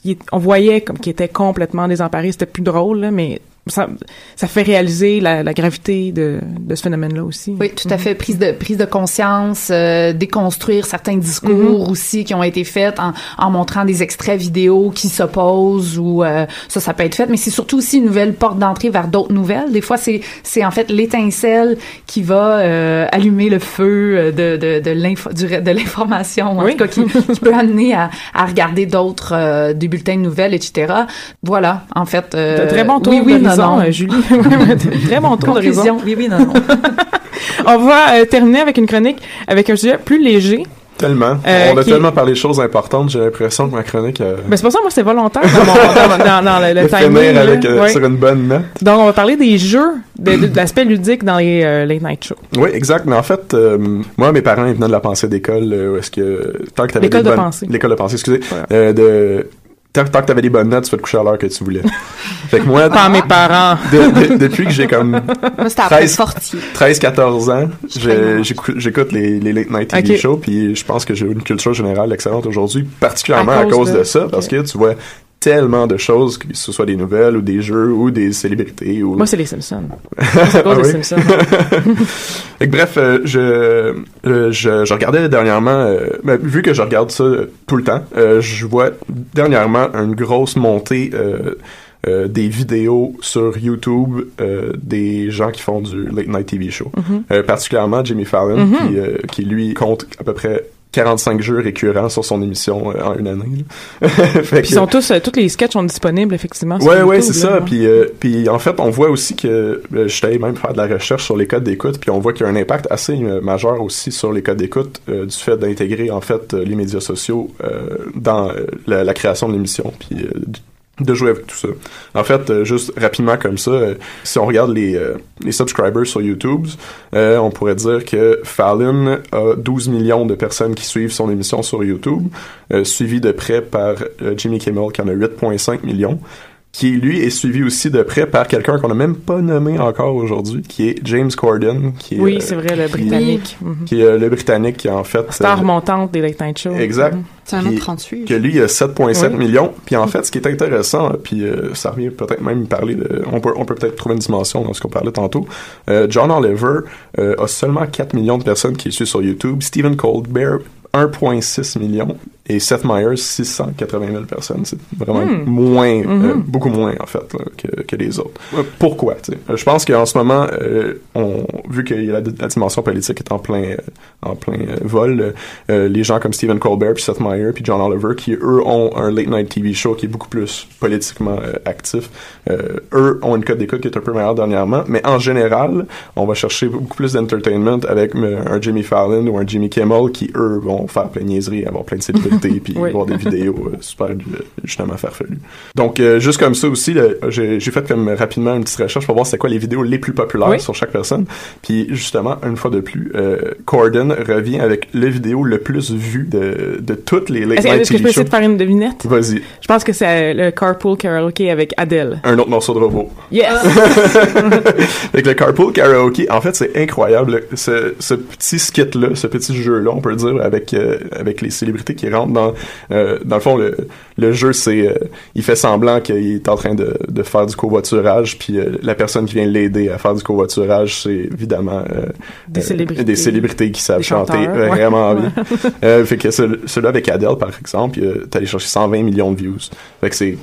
Speaker 1: puis on voyait comme qu'il était complètement désemparé c'était plus drôle là, mais ça, ça fait réaliser la, la gravité de, de ce phénomène-là aussi.
Speaker 2: Oui, tout à mhm. fait. Prise de prise de conscience, euh, déconstruire certains discours mhm. aussi qui ont été faits en, en montrant des extraits vidéo qui s'opposent ou euh, ça, ça peut être fait. Mais c'est surtout aussi une nouvelle porte d'entrée vers d'autres nouvelles. Des fois, c'est c'est en fait l'étincelle qui va euh, allumer le feu de de de l'info de l'information en tout cas qui, qui peut amener à, à regarder d'autres des bulletins de nouvelles, etc. Voilà, en fait.
Speaker 1: très bon tour oui, oui, non, non. Julie. très bon tour
Speaker 2: Conclusion. de raison. Oui, oui, non, non.
Speaker 1: On va euh, terminer avec une chronique avec un sujet plus léger.
Speaker 3: Tellement. Euh, on a tellement parlé de choses importantes, j'ai l'impression que ma chronique. Euh...
Speaker 1: Ben c'est pour ça, moi, c'est volontaire dans, dans, dans, le, le timing.
Speaker 3: avec, euh, sur une bonne note.
Speaker 1: Donc, on va parler des jeux, de, l'aspect ludique dans les euh, late night shows.
Speaker 3: Oui, exact. Mais en fait, moi, mes parents, ils venaient de la pensée d'école, est-ce que tant que t'avais
Speaker 1: l'école de pensée,
Speaker 3: l'école de pensée, excusez, de tant, que t'avais des bonnes notes, tu peux te coucher à l'heure que tu voulais. fait que moi,
Speaker 1: pas mes parents.
Speaker 3: depuis que j'ai comme 13, 14 ans, j'écoute les, les late night TV shows, puis je pense que j'ai une culture générale excellente aujourd'hui, particulièrement à cause, de, ça, parce que tu vois tellement de choses, que ce soit des nouvelles ou des jeux ou des célébrités. Ou...
Speaker 1: Moi, c'est les Simpsons. C'est ah, les Simpsons.
Speaker 3: bref, euh, euh, je, je, regardais dernièrement, euh, ben, vu que je regarde ça tout le temps, je vois dernièrement une grosse montée des vidéos sur YouTube des gens qui font du late night TV show. Mm-hmm. particulièrement Jimmy Fallon, mm-hmm. qui, qui lui compte à peu près 45 jeux récurrents sur son émission euh, en une année.
Speaker 1: puis ils sont tous, euh, tous les sketchs sont disponibles effectivement.
Speaker 3: Ouais, ouais, c'est ça. Puis, euh, puis en fait, on voit aussi que je suis allé même faire de la recherche sur les codes d'écoute, puis on voit qu'il y a un impact assez majeur aussi sur les codes d'écoute du fait d'intégrer en fait les médias sociaux dans la, la, création de l'émission, puis de jouer avec tout ça. En fait, euh, juste rapidement comme ça, euh, si on regarde les, euh, les subscribers sur YouTube, on pourrait dire que Fallon a 12 millions de personnes qui suivent son émission sur YouTube, suivi de près par Jimmy Kimmel qui en a 8,5 millions qui lui est suivi aussi de près par quelqu'un qu'on n'a même pas nommé encore aujourd'hui, qui est James Corden, qui est,
Speaker 1: oui, c'est vrai, le britannique,
Speaker 3: qui est le britannique qui en fait
Speaker 1: star montante des late night shows.
Speaker 3: Exact.
Speaker 1: Mhm.
Speaker 4: C'est un autre 38.
Speaker 3: Que lui, il a 7,7 millions. Puis en fait, ce qui est intéressant, puis euh, ça revient peut-être même parler de... On peut, on peut peut-être trouver une dimension dans ce qu'on parlait tantôt. Euh, John Oliver euh, a seulement 4 millions de personnes qui le suivent sur YouTube. Stephen Colbert 1,6 million et Seth Meyers 680 000 personnes. C'est vraiment hmm. moins, euh, mm-hmm. beaucoup moins en fait que, que, les autres. Pourquoi euh, Je pense qu'en ce moment, euh, on, vu que la, la, dimension politique est en plein, en plein vol, les gens comme Stephen Colbert, puis Seth Meyers, puis John Oliver, qui eux ont un late night TV show qui est beaucoup plus politiquement actif, eux ont une cote d'écoute qui est un peu meilleure dernièrement, mais en général, on va chercher beaucoup plus d'entertainment avec un Jimmy Fallon ou un Jimmy Kimmel qui eux vont faire plein de niaiseries, avoir plein de célébrités, puis voir des vidéos euh, super euh, justement farfelues. Donc euh, juste comme ça aussi, j'ai fait comme rapidement une petite recherche pour voir c'est quoi les vidéos les plus populaires sur chaque personne. Puis justement, une fois de plus, Corden revient avec le vidéo le plus vu de, de toutes les late
Speaker 1: Est-ce que je peux essayer de faire une devinette?
Speaker 3: Vas-y.
Speaker 1: Je pense que c'est le Carpool Karaoke avec Adele.
Speaker 3: Un autre morceau de robot.
Speaker 1: Yes!
Speaker 3: avec le Carpool Karaoke, en fait, c'est incroyable. Ce, ce petit skit-là, ce petit jeu-là, on peut dire, avec euh, avec les célébrités qui rentrent dans euh, dans le fond le, le jeu c'est euh, il fait semblant qu'il est en train de, de faire du covoiturage puis la personne qui vient l'aider à faire du covoiturage c'est évidemment
Speaker 1: des célébrités.
Speaker 3: des célébrités qui savent chanter vraiment bien. Fait que celui-là avec Adele par exemple t'es allé chercher 120 millions de views. Fait que c'est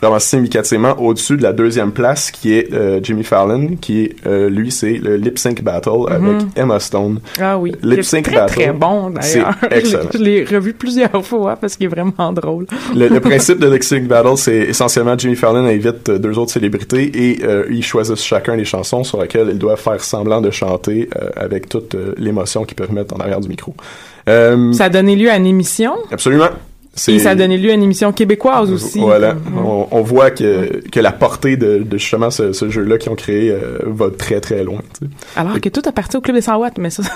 Speaker 3: vraiment significativement au-dessus de la deuxième place qui est Jimmy Fallon qui lui c'est le lip sync battle mm-hmm. avec Emma Stone.
Speaker 1: Ah oui.
Speaker 3: Lip sync
Speaker 1: très,
Speaker 3: battle
Speaker 1: très bon d'ailleurs.
Speaker 3: excellent.
Speaker 1: je l'ai revu plusieurs fois parce qu'il est vraiment drôle.
Speaker 3: Le, principe de Lexing Battle, c'est essentiellement Jimmy Fallon invite euh, deux autres célébrités et euh, ils choisissent chacun les chansons sur lesquelles ils doivent faire semblant de chanter euh, avec toute l'émotion qu'ils peuvent mettre en arrière du micro.
Speaker 1: ça a donné lieu à une émission?
Speaker 3: Absolument.
Speaker 1: Et ça a donné lieu à une émission québécoise aussi.
Speaker 3: Voilà. On, voit que, que la portée de, justement ce, jeu-là qu'ils ont créé va très très loin.
Speaker 1: Alors que tout appartient au Club des 100 watts, mais ça...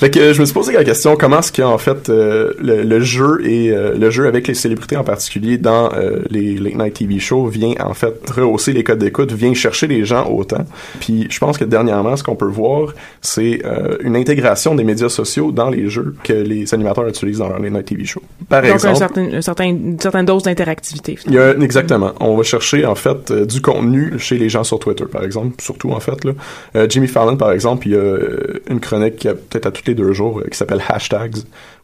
Speaker 3: Fait que je me suis posé la question comment est-ce qu'en fait euh, le, jeu et euh, le jeu avec les célébrités en particulier dans euh, les late night TV shows vient en fait rehausser les codes d'écoute, vient chercher les gens autant. Puis je pense que dernièrement ce qu'on peut voir c'est une intégration des médias sociaux dans les jeux que les animateurs utilisent dans leurs late night TV shows. Par
Speaker 1: Donc,
Speaker 3: exemple.
Speaker 1: un certain, un certain, une certaine dose d'interactivité.
Speaker 3: Il y a, exactement. On va chercher, en fait, euh, du contenu chez les gens sur Twitter, par exemple. Surtout, en fait, là. Euh, Jimmy Fallon, par exemple, il y a euh, une chronique qui a peut-être à tous les deux jours euh, qui s'appelle Hashtags.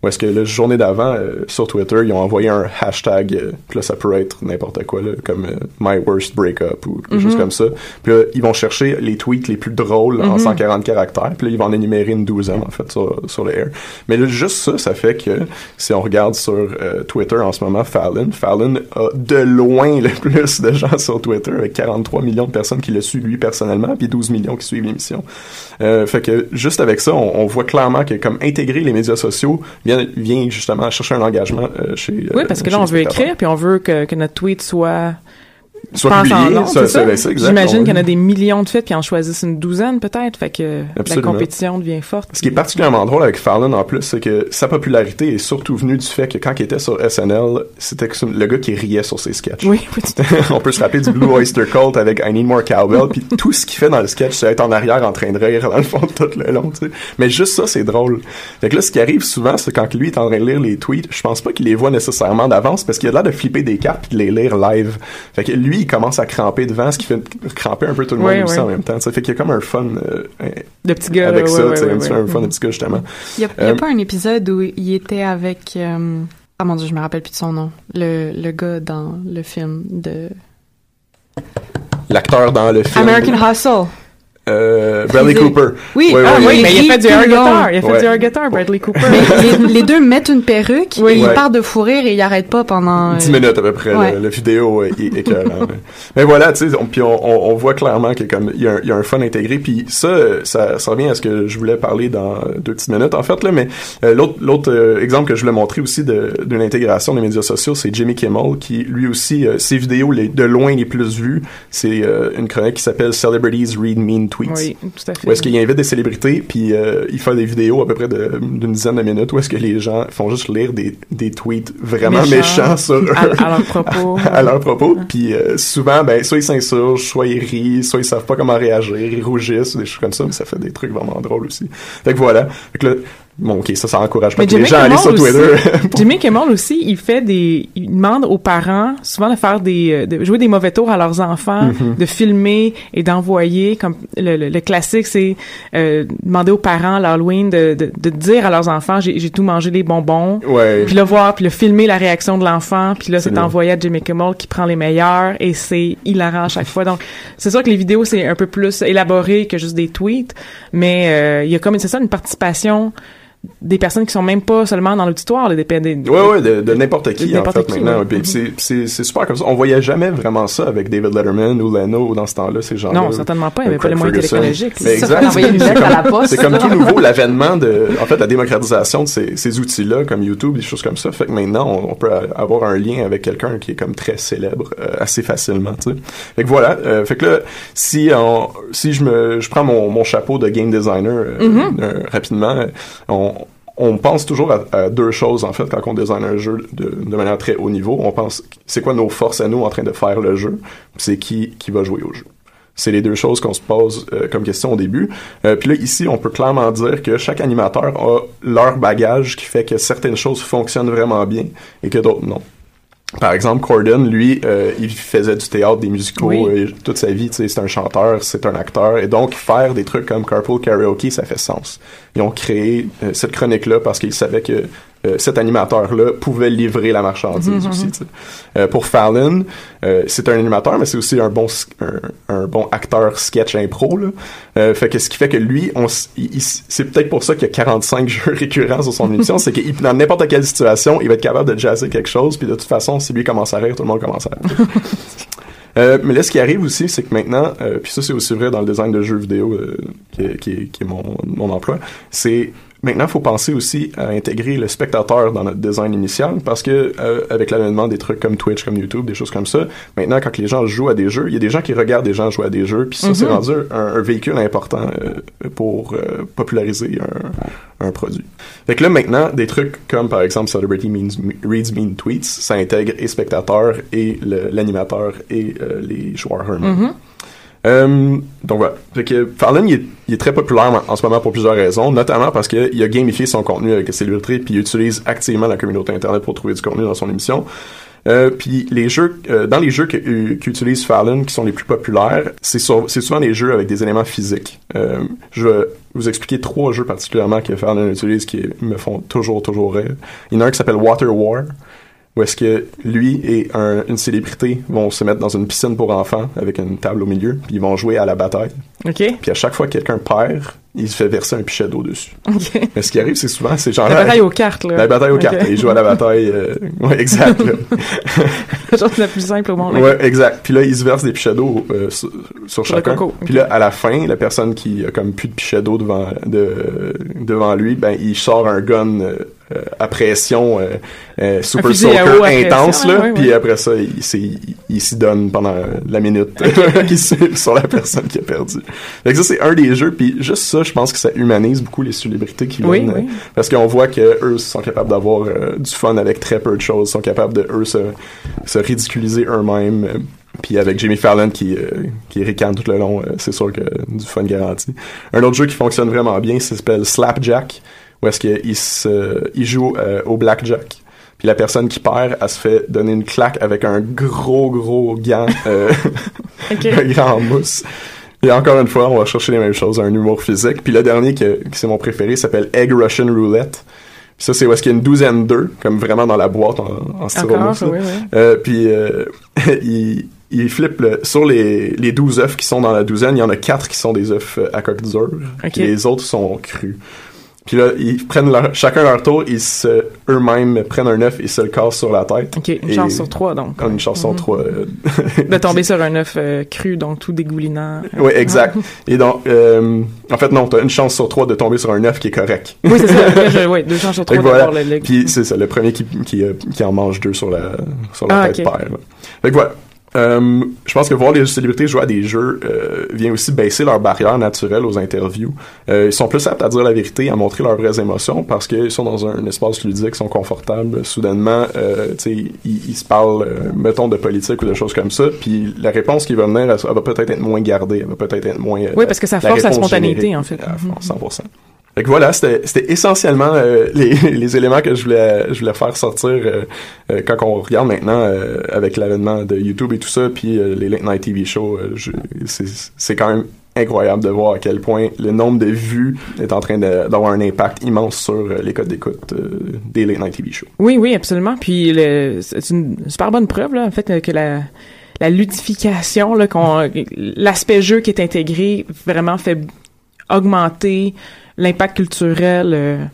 Speaker 3: Où est-ce que la journée d'avant, euh, sur Twitter, ils ont envoyé un hashtag, euh, puis là, ça peut être n'importe quoi, là, comme euh, My Worst Breakup ou quelque chose comme ça. Puis là, ils vont chercher les tweets les plus drôles en 140 caractères, puis là, ils vont en énumérer une douzaine, en fait, sur, sur le air. Mais là, juste ça, ça fait que si on regarde sur euh, Twitter en ce moment, Fallon, Fallon a de loin le plus de gens sur Twitter, avec 43 millions de personnes qui le suivent lui personnellement, puis 12 millions qui suivent l'émission. Euh, fait que juste avec ça, on, on voit clairement que comme intégrer les médias sociaux vient, vient justement chercher un engagement euh, chez
Speaker 1: Oui,
Speaker 3: euh,
Speaker 1: parce que là, on veut écrire, puis on veut que, que notre tweet soit
Speaker 3: Soit publié, ça, ça,
Speaker 1: J'imagine qu'il y en a des millions de fêtes qui en choisissent une douzaine peut-être, fait que
Speaker 3: Absolument.
Speaker 1: la compétition devient forte.
Speaker 3: Ce qui est particulièrement drôle avec Fallon en plus, c'est que sa popularité est surtout venue du fait que quand il était sur SNL, c'était le gars qui riait sur ses sketchs.
Speaker 1: Oui, oui.
Speaker 3: On peut se rappeler du Blue Oyster Cult avec I Need More Cowbell, puis tout ce qu'il fait dans le sketch, c'est être en arrière en train de rire dans le fond tout le long, tu sais. Mais juste ça, c'est drôle. Fait que là, ce qui arrive souvent, c'est quand lui est en train de lire les tweets, je pense pas qu'il les voit nécessairement d'avance parce qu'il a l'air de flipper des cartes puis de les lire live. Fait que lui, il commence à cramper devant, ce qui fait cramper un peu tout le monde
Speaker 1: Ouais,
Speaker 3: aussi
Speaker 1: ouais.
Speaker 3: en même temps. Ça fait qu'il y a comme un fun euh,
Speaker 1: De petits gars,
Speaker 3: avec ça, un
Speaker 1: ouais,
Speaker 3: petit-
Speaker 1: ouais.
Speaker 3: un fun de petit gars justement.
Speaker 4: Il y a, il y a
Speaker 3: Euh,
Speaker 4: pas un épisode où il était avec euh, ah mon dieu je me rappelle plus de son nom le, le gars dans le film de
Speaker 3: L'acteur dans le film.
Speaker 4: American Hustle
Speaker 3: Euh, Bradley Cooper.
Speaker 4: Oui,
Speaker 3: Ouais,
Speaker 1: Ah
Speaker 3: ouais,
Speaker 1: oui, mais il a fait du air guitar. Il a fait
Speaker 3: Ouais.
Speaker 1: du air guitar, Bradley Cooper.
Speaker 4: Mais les, les deux mettent une perruque
Speaker 1: Oui.
Speaker 4: et ils partent de fou rire et ils arrêtent pas pendant euh,
Speaker 3: 10 minutes à peu près, le vidéo est, est. Mais voilà, tu sais, on, puis on, on, on voit clairement qu'il y a comme il y a un, il y a un fun intégré. Puis ça, ça, ça revient à ce que je voulais parler dans deux petites minutes en fait là. Mais euh, l'autre l'autre euh, exemple que je voulais montrer aussi de d'une intégration des médias sociaux, c'est Jimmy Kimmel qui lui aussi euh, ses vidéos les, de loin les plus vues, c'est euh, une chronique qui s'appelle Celebrities Read Mean Tweets.
Speaker 1: Oui, tout à fait.
Speaker 3: Où est-ce qu'il invite des célébrités, puis euh, il fait des vidéos à peu près d'une dizaine de minutes où est-ce que les gens font juste lire des, des tweets vraiment
Speaker 1: Méchants.
Speaker 3: méchants sur eux.
Speaker 1: à, à leur propos.
Speaker 3: à leur propos. Puis euh, souvent, ben, soit ils s'insurgent, soit ils rient, soit ils savent pas comment réagir, ils rougissent, ou des choses comme ça, mais ça fait des trucs vraiment drôles aussi. Fait que voilà. Fait que là, bon, ok, ça, ça encourage pas les gens à aller sur Twitter.
Speaker 1: aussi, Jimmy Kimmel aussi, il fait des, il demande aux parents souvent de faire des, euh, de jouer des mauvais tours à leurs enfants,
Speaker 3: Mm-hmm.
Speaker 1: de filmer et d'envoyer. Comme le, le, le classique, c'est euh, demander aux parents à l'Halloween de, de, de dire à leurs enfants, j'ai tout mangé les bonbons.
Speaker 3: ouais.
Speaker 1: Puis le voir, puis le filmer la réaction de l'enfant, puis là c'est envoyé à Jimmy Kimmel qui prend les meilleurs et c'est hilarant à chaque fois. Donc c'est sûr que les vidéos c'est un peu plus élaboré que juste des tweets, mais euh, il y a comme c'est ça une participation des personnes qui sont même pas seulement dans l'auditoire, les dépendants.
Speaker 3: Ouais, ouais, de, de n'importe qui,
Speaker 1: De
Speaker 3: en
Speaker 1: n'importe
Speaker 3: fait,
Speaker 1: qui,
Speaker 3: maintenant.
Speaker 1: ouais.
Speaker 3: Puis c'est, c'est, c'est super comme ça. On voyait jamais vraiment ça avec David Letterman ou Leno dans ce temps-là, ces gens-là.
Speaker 1: Non, certainement pas. Il n'y avait pas les moyens technologiques.
Speaker 3: C'est comme-
Speaker 2: la poste.
Speaker 3: C'est comme tout nouveau l'avènement de, en fait, la démocratisation de ces, ces outils-là, comme YouTube, des choses comme ça. Fait que maintenant, on, on peut avoir un lien avec quelqu'un qui est comme très célèbre euh, assez facilement, tu sais. Fait que voilà. euh, fait que là, si on, si je me, je prends mon, mon chapeau de game designer euh,
Speaker 1: Mm-hmm.
Speaker 3: euh, rapidement, on on pense toujours à, deux choses en fait quand on design un jeu de, manière très haut niveau. On pense c'est quoi nos forces à nous en train de faire le jeu, c'est qui qui va jouer au jeu. C'est les deux choses qu'on se pose euh, comme question au début. Euh, puis là, ici, on peut clairement dire que chaque animateur a leur bagage qui fait que certaines choses fonctionnent vraiment bien et que d'autres non. Par exemple, Corden, lui, euh, il faisait du théâtre, des musicaux
Speaker 1: Oui.
Speaker 3: euh, toute sa vie. tu sais, C'est un chanteur, c'est un acteur. Et donc, faire des trucs comme Carpool Karaoke, ça fait sens. Ils ont créé euh, cette chronique-là parce qu'ils savaient que cet animateur-là pouvait livrer la marchandise aussi. tu sais. Euh, pour Fallon, euh, c'est un animateur, mais c'est aussi un bon un, un bon acteur sketch impro. Là. Euh, fait que ce qui fait que lui, on, c'est peut-être pour ça qu'il y a 45 jeux récurrents sur son émission, c'est qu'il dans n'importe quelle situation, il va être capable de jazzer quelque chose, puis de toute façon, si lui commence à rire, tout le monde commence à rire. Euh, mais là, ce qui arrive aussi, c'est que maintenant, euh, puis ça c'est aussi vrai dans le design de jeux vidéo, euh, qui, est, qui, est, qui est mon, mon emploi, c'est maintenant il faut penser aussi à intégrer le spectateur dans notre design initial, parce que euh, avec l'avènement des trucs comme Twitch, comme YouTube, des choses comme ça, maintenant quand les gens jouent à des jeux, il y a des gens qui regardent des gens jouer à des jeux, puis ça c'est rendu un, un véhicule important euh, pour euh, populariser un, un produit. Fait que là maintenant, des trucs comme par exemple Celebrity Means, Reads Mean Tweets, ça intègre et spectateurs et le- l'animateur et les joueurs eux-mêmes. Euh, donc voilà. Fait que Fallon, il est, très populaire en, ce moment pour plusieurs raisons, notamment parce qu'il a gamifié son contenu avec ses puis il utilise activement la communauté Internet pour trouver du contenu dans son émission. Euh, puis les jeux, euh, dans les jeux qu'utilise Fallon, qui sont les plus populaires, c'est souvent des jeux avec des éléments physiques. Euh, je vais vous expliquer trois jeux particulièrement que Fallon utilise qui me font toujours, toujours rire. Il y en a un qui s'appelle Water War, où est-ce que lui et une célébrité vont se mettre dans une piscine pour enfants avec une table au milieu, puis ils vont jouer à la bataille.
Speaker 1: OK.
Speaker 3: Puis à chaque fois que quelqu'un perd, il se fait verser un pichet d'eau dessus. OK. Mais ce qui arrive, c'est souvent, c'est genre...
Speaker 1: La bataille aux cartes, là.
Speaker 3: La bataille aux cartes. Il joue à la bataille... Euh... Ouais, exact.
Speaker 1: genre, la plus simple au monde.
Speaker 3: Ouais, exact. Puis là, il se verse des pichets d'eau euh, sur, chacun. Puis là, à la fin, la personne qui a comme plus de pichet d'eau devant, de, devant lui, ben, il sort un gun... Euh, à pression euh, euh, super soaker intense là puis après ça il, il, s'y donne pendant la minute qui sur la personne qui a perdu. Fait que ça c'est un des jeux puis juste ça je pense que ça humanise beaucoup les célébrités qui viennent parce qu'on voit que eux sont capables d'avoir du fun avec très peu de choses sont capables de eux se, se ridiculiser eux-mêmes puis avec Jimmy Fallon qui, qui ricane tout le long, c'est sûr que du fun garanti. Un autre jeu qui fonctionne vraiment bien, s'appelle Slapjack où est-ce qu'il se, il joue euh, au blackjack. Puis la personne qui perd, elle se fait donner une claque avec un gros, gros gant, euh, un grand mousse. Et encore une fois, on va chercher les mêmes choses, un humour physique. Puis le dernier, qui, c'est mon préféré, s'appelle Egg Russian Roulette. Puis ça, c'est où est-ce qu'il y a une douzaine d'œufs, comme vraiment dans la boîte en, en styromousse. Oui, oui. Euh, puis euh, il, il flippe sur les, les 12 œufs qui sont dans la douzaine, il y en a quatre qui sont des œufs à coque dure. Les autres sont crus. Puis là, ils prennent leur, chacun leur tour, ils se, eux-mêmes prennent un œuf et se le cassent sur la tête.
Speaker 1: OK, une chance sur trois, donc.
Speaker 3: Une chance sur mhm. trois. Euh,
Speaker 1: de tomber sur un œuf euh, cru, donc tout dégoulinant.
Speaker 3: Oui, exact. et donc, euh, en fait, non, t'as une chance sur trois de tomber sur un œuf qui est correct.
Speaker 1: Oui, c'est ça. oui, deux chances sur trois d'avoir le,
Speaker 3: Puis c'est ça, le premier qui, qui, qui, en mange deux sur la, sur la ah, tête perd. Fait que voilà. Euh, je pense que voir les célébrités jouer à des jeux euh, vient aussi baisser leur barrière naturelle aux interviews. Euh, ils sont plus aptes à dire la vérité, à montrer leurs vraies émotions parce qu'ils sont dans un, espace ludique, ils sont confortables. Soudainement, euh, ils, ils se parlent, euh, mettons, de politique ou de choses comme ça. Puis la réponse qui va venir, elle, va peut-être être moins gardée, elle va peut-être être moins.
Speaker 1: oui, parce que ça force la, spontanéité, en fait.
Speaker 3: 100%. Fait que voilà, c'était essentiellement euh, les, éléments que je voulais faire sortir euh, euh, quand on regarde maintenant avec l'avènement de YouTube et tout ça, puis les late night TV shows, c'est quand même incroyable de voir à quel point le nombre de vues est en train d'avoir un impact immense sur les codes d'écoute des late night TV shows.
Speaker 1: Oui, oui, absolument. Puis c'est une super bonne preuve en fait, que la ludification, l'aspect jeu qui est intégré vraiment fait augmenter l'impact culturel euh,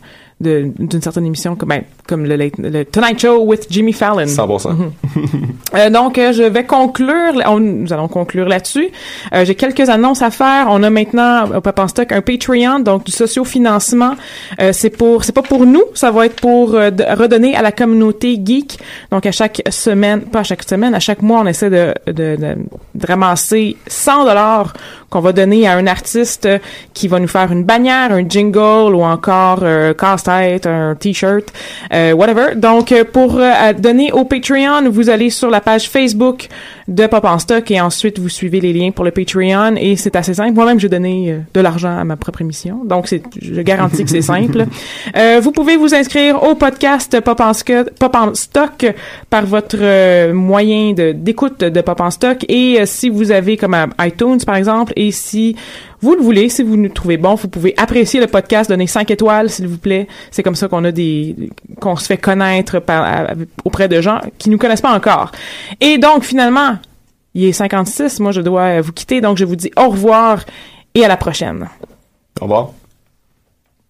Speaker 1: d'une certaine émission comme ben, comme le, le, Tonight Show with Jimmy Fallon.
Speaker 3: 100%. Mhm.
Speaker 1: euh, donc euh, je vais conclure nous allons conclure là-dessus. Euh, j'ai quelques annonces à faire. On a maintenant au Papa Stock un Patreon donc du sociofinancement. C'est pour c'est pas pour nous, ça va être pour redonner à la communauté geek. Donc à chaque semaine, pas à chaque semaine, à chaque mois on essaie de de, de, de ramasser 100 dollars qu'on va donner à un artiste qui va nous faire une bannière, un jingle ou encore euh, un t-shirt, euh, whatever. Donc euh, pour euh, donner au Patreon, vous allez sur la page Facebook de Pop en Stock et ensuite vous suivez les liens pour le Patreon et c'est assez simple. Moi-même, j'ai donné de l'argent à ma propre émission, donc c'est, je garantis que c'est simple. vous pouvez vous inscrire au podcast Pop en, Pop en Stock par votre moyen de, d'écoute de Pop en Stock et si vous avez comme iTunes par exemple et si vous le voulez, si vous nous trouvez bon, vous pouvez apprécier le podcast, donner 5 étoiles, s'il vous plaît. C'est comme ça qu'on a des, qu'on se fait connaître par, auprès de gens qui nous connaissent pas encore. Et donc, finalement, il est 56. Moi, je dois vous quitter. Donc, je vous dis au revoir et à la prochaine.
Speaker 3: Au revoir.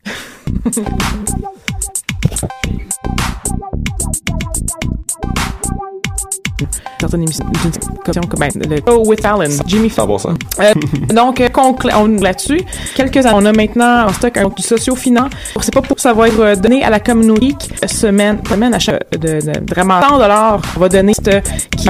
Speaker 1: certaines émissions comme ben, le Show with Alan, Jimmy
Speaker 3: Fallon.
Speaker 1: Euh, donc, euh, on là-dessus. Quelques on a maintenant en stock un du socio-finance. C'est pas pour ça va être euh, donné à la communauté semaine, semaine à chaque de, de, vraiment 100 dollars. On va donner cette qui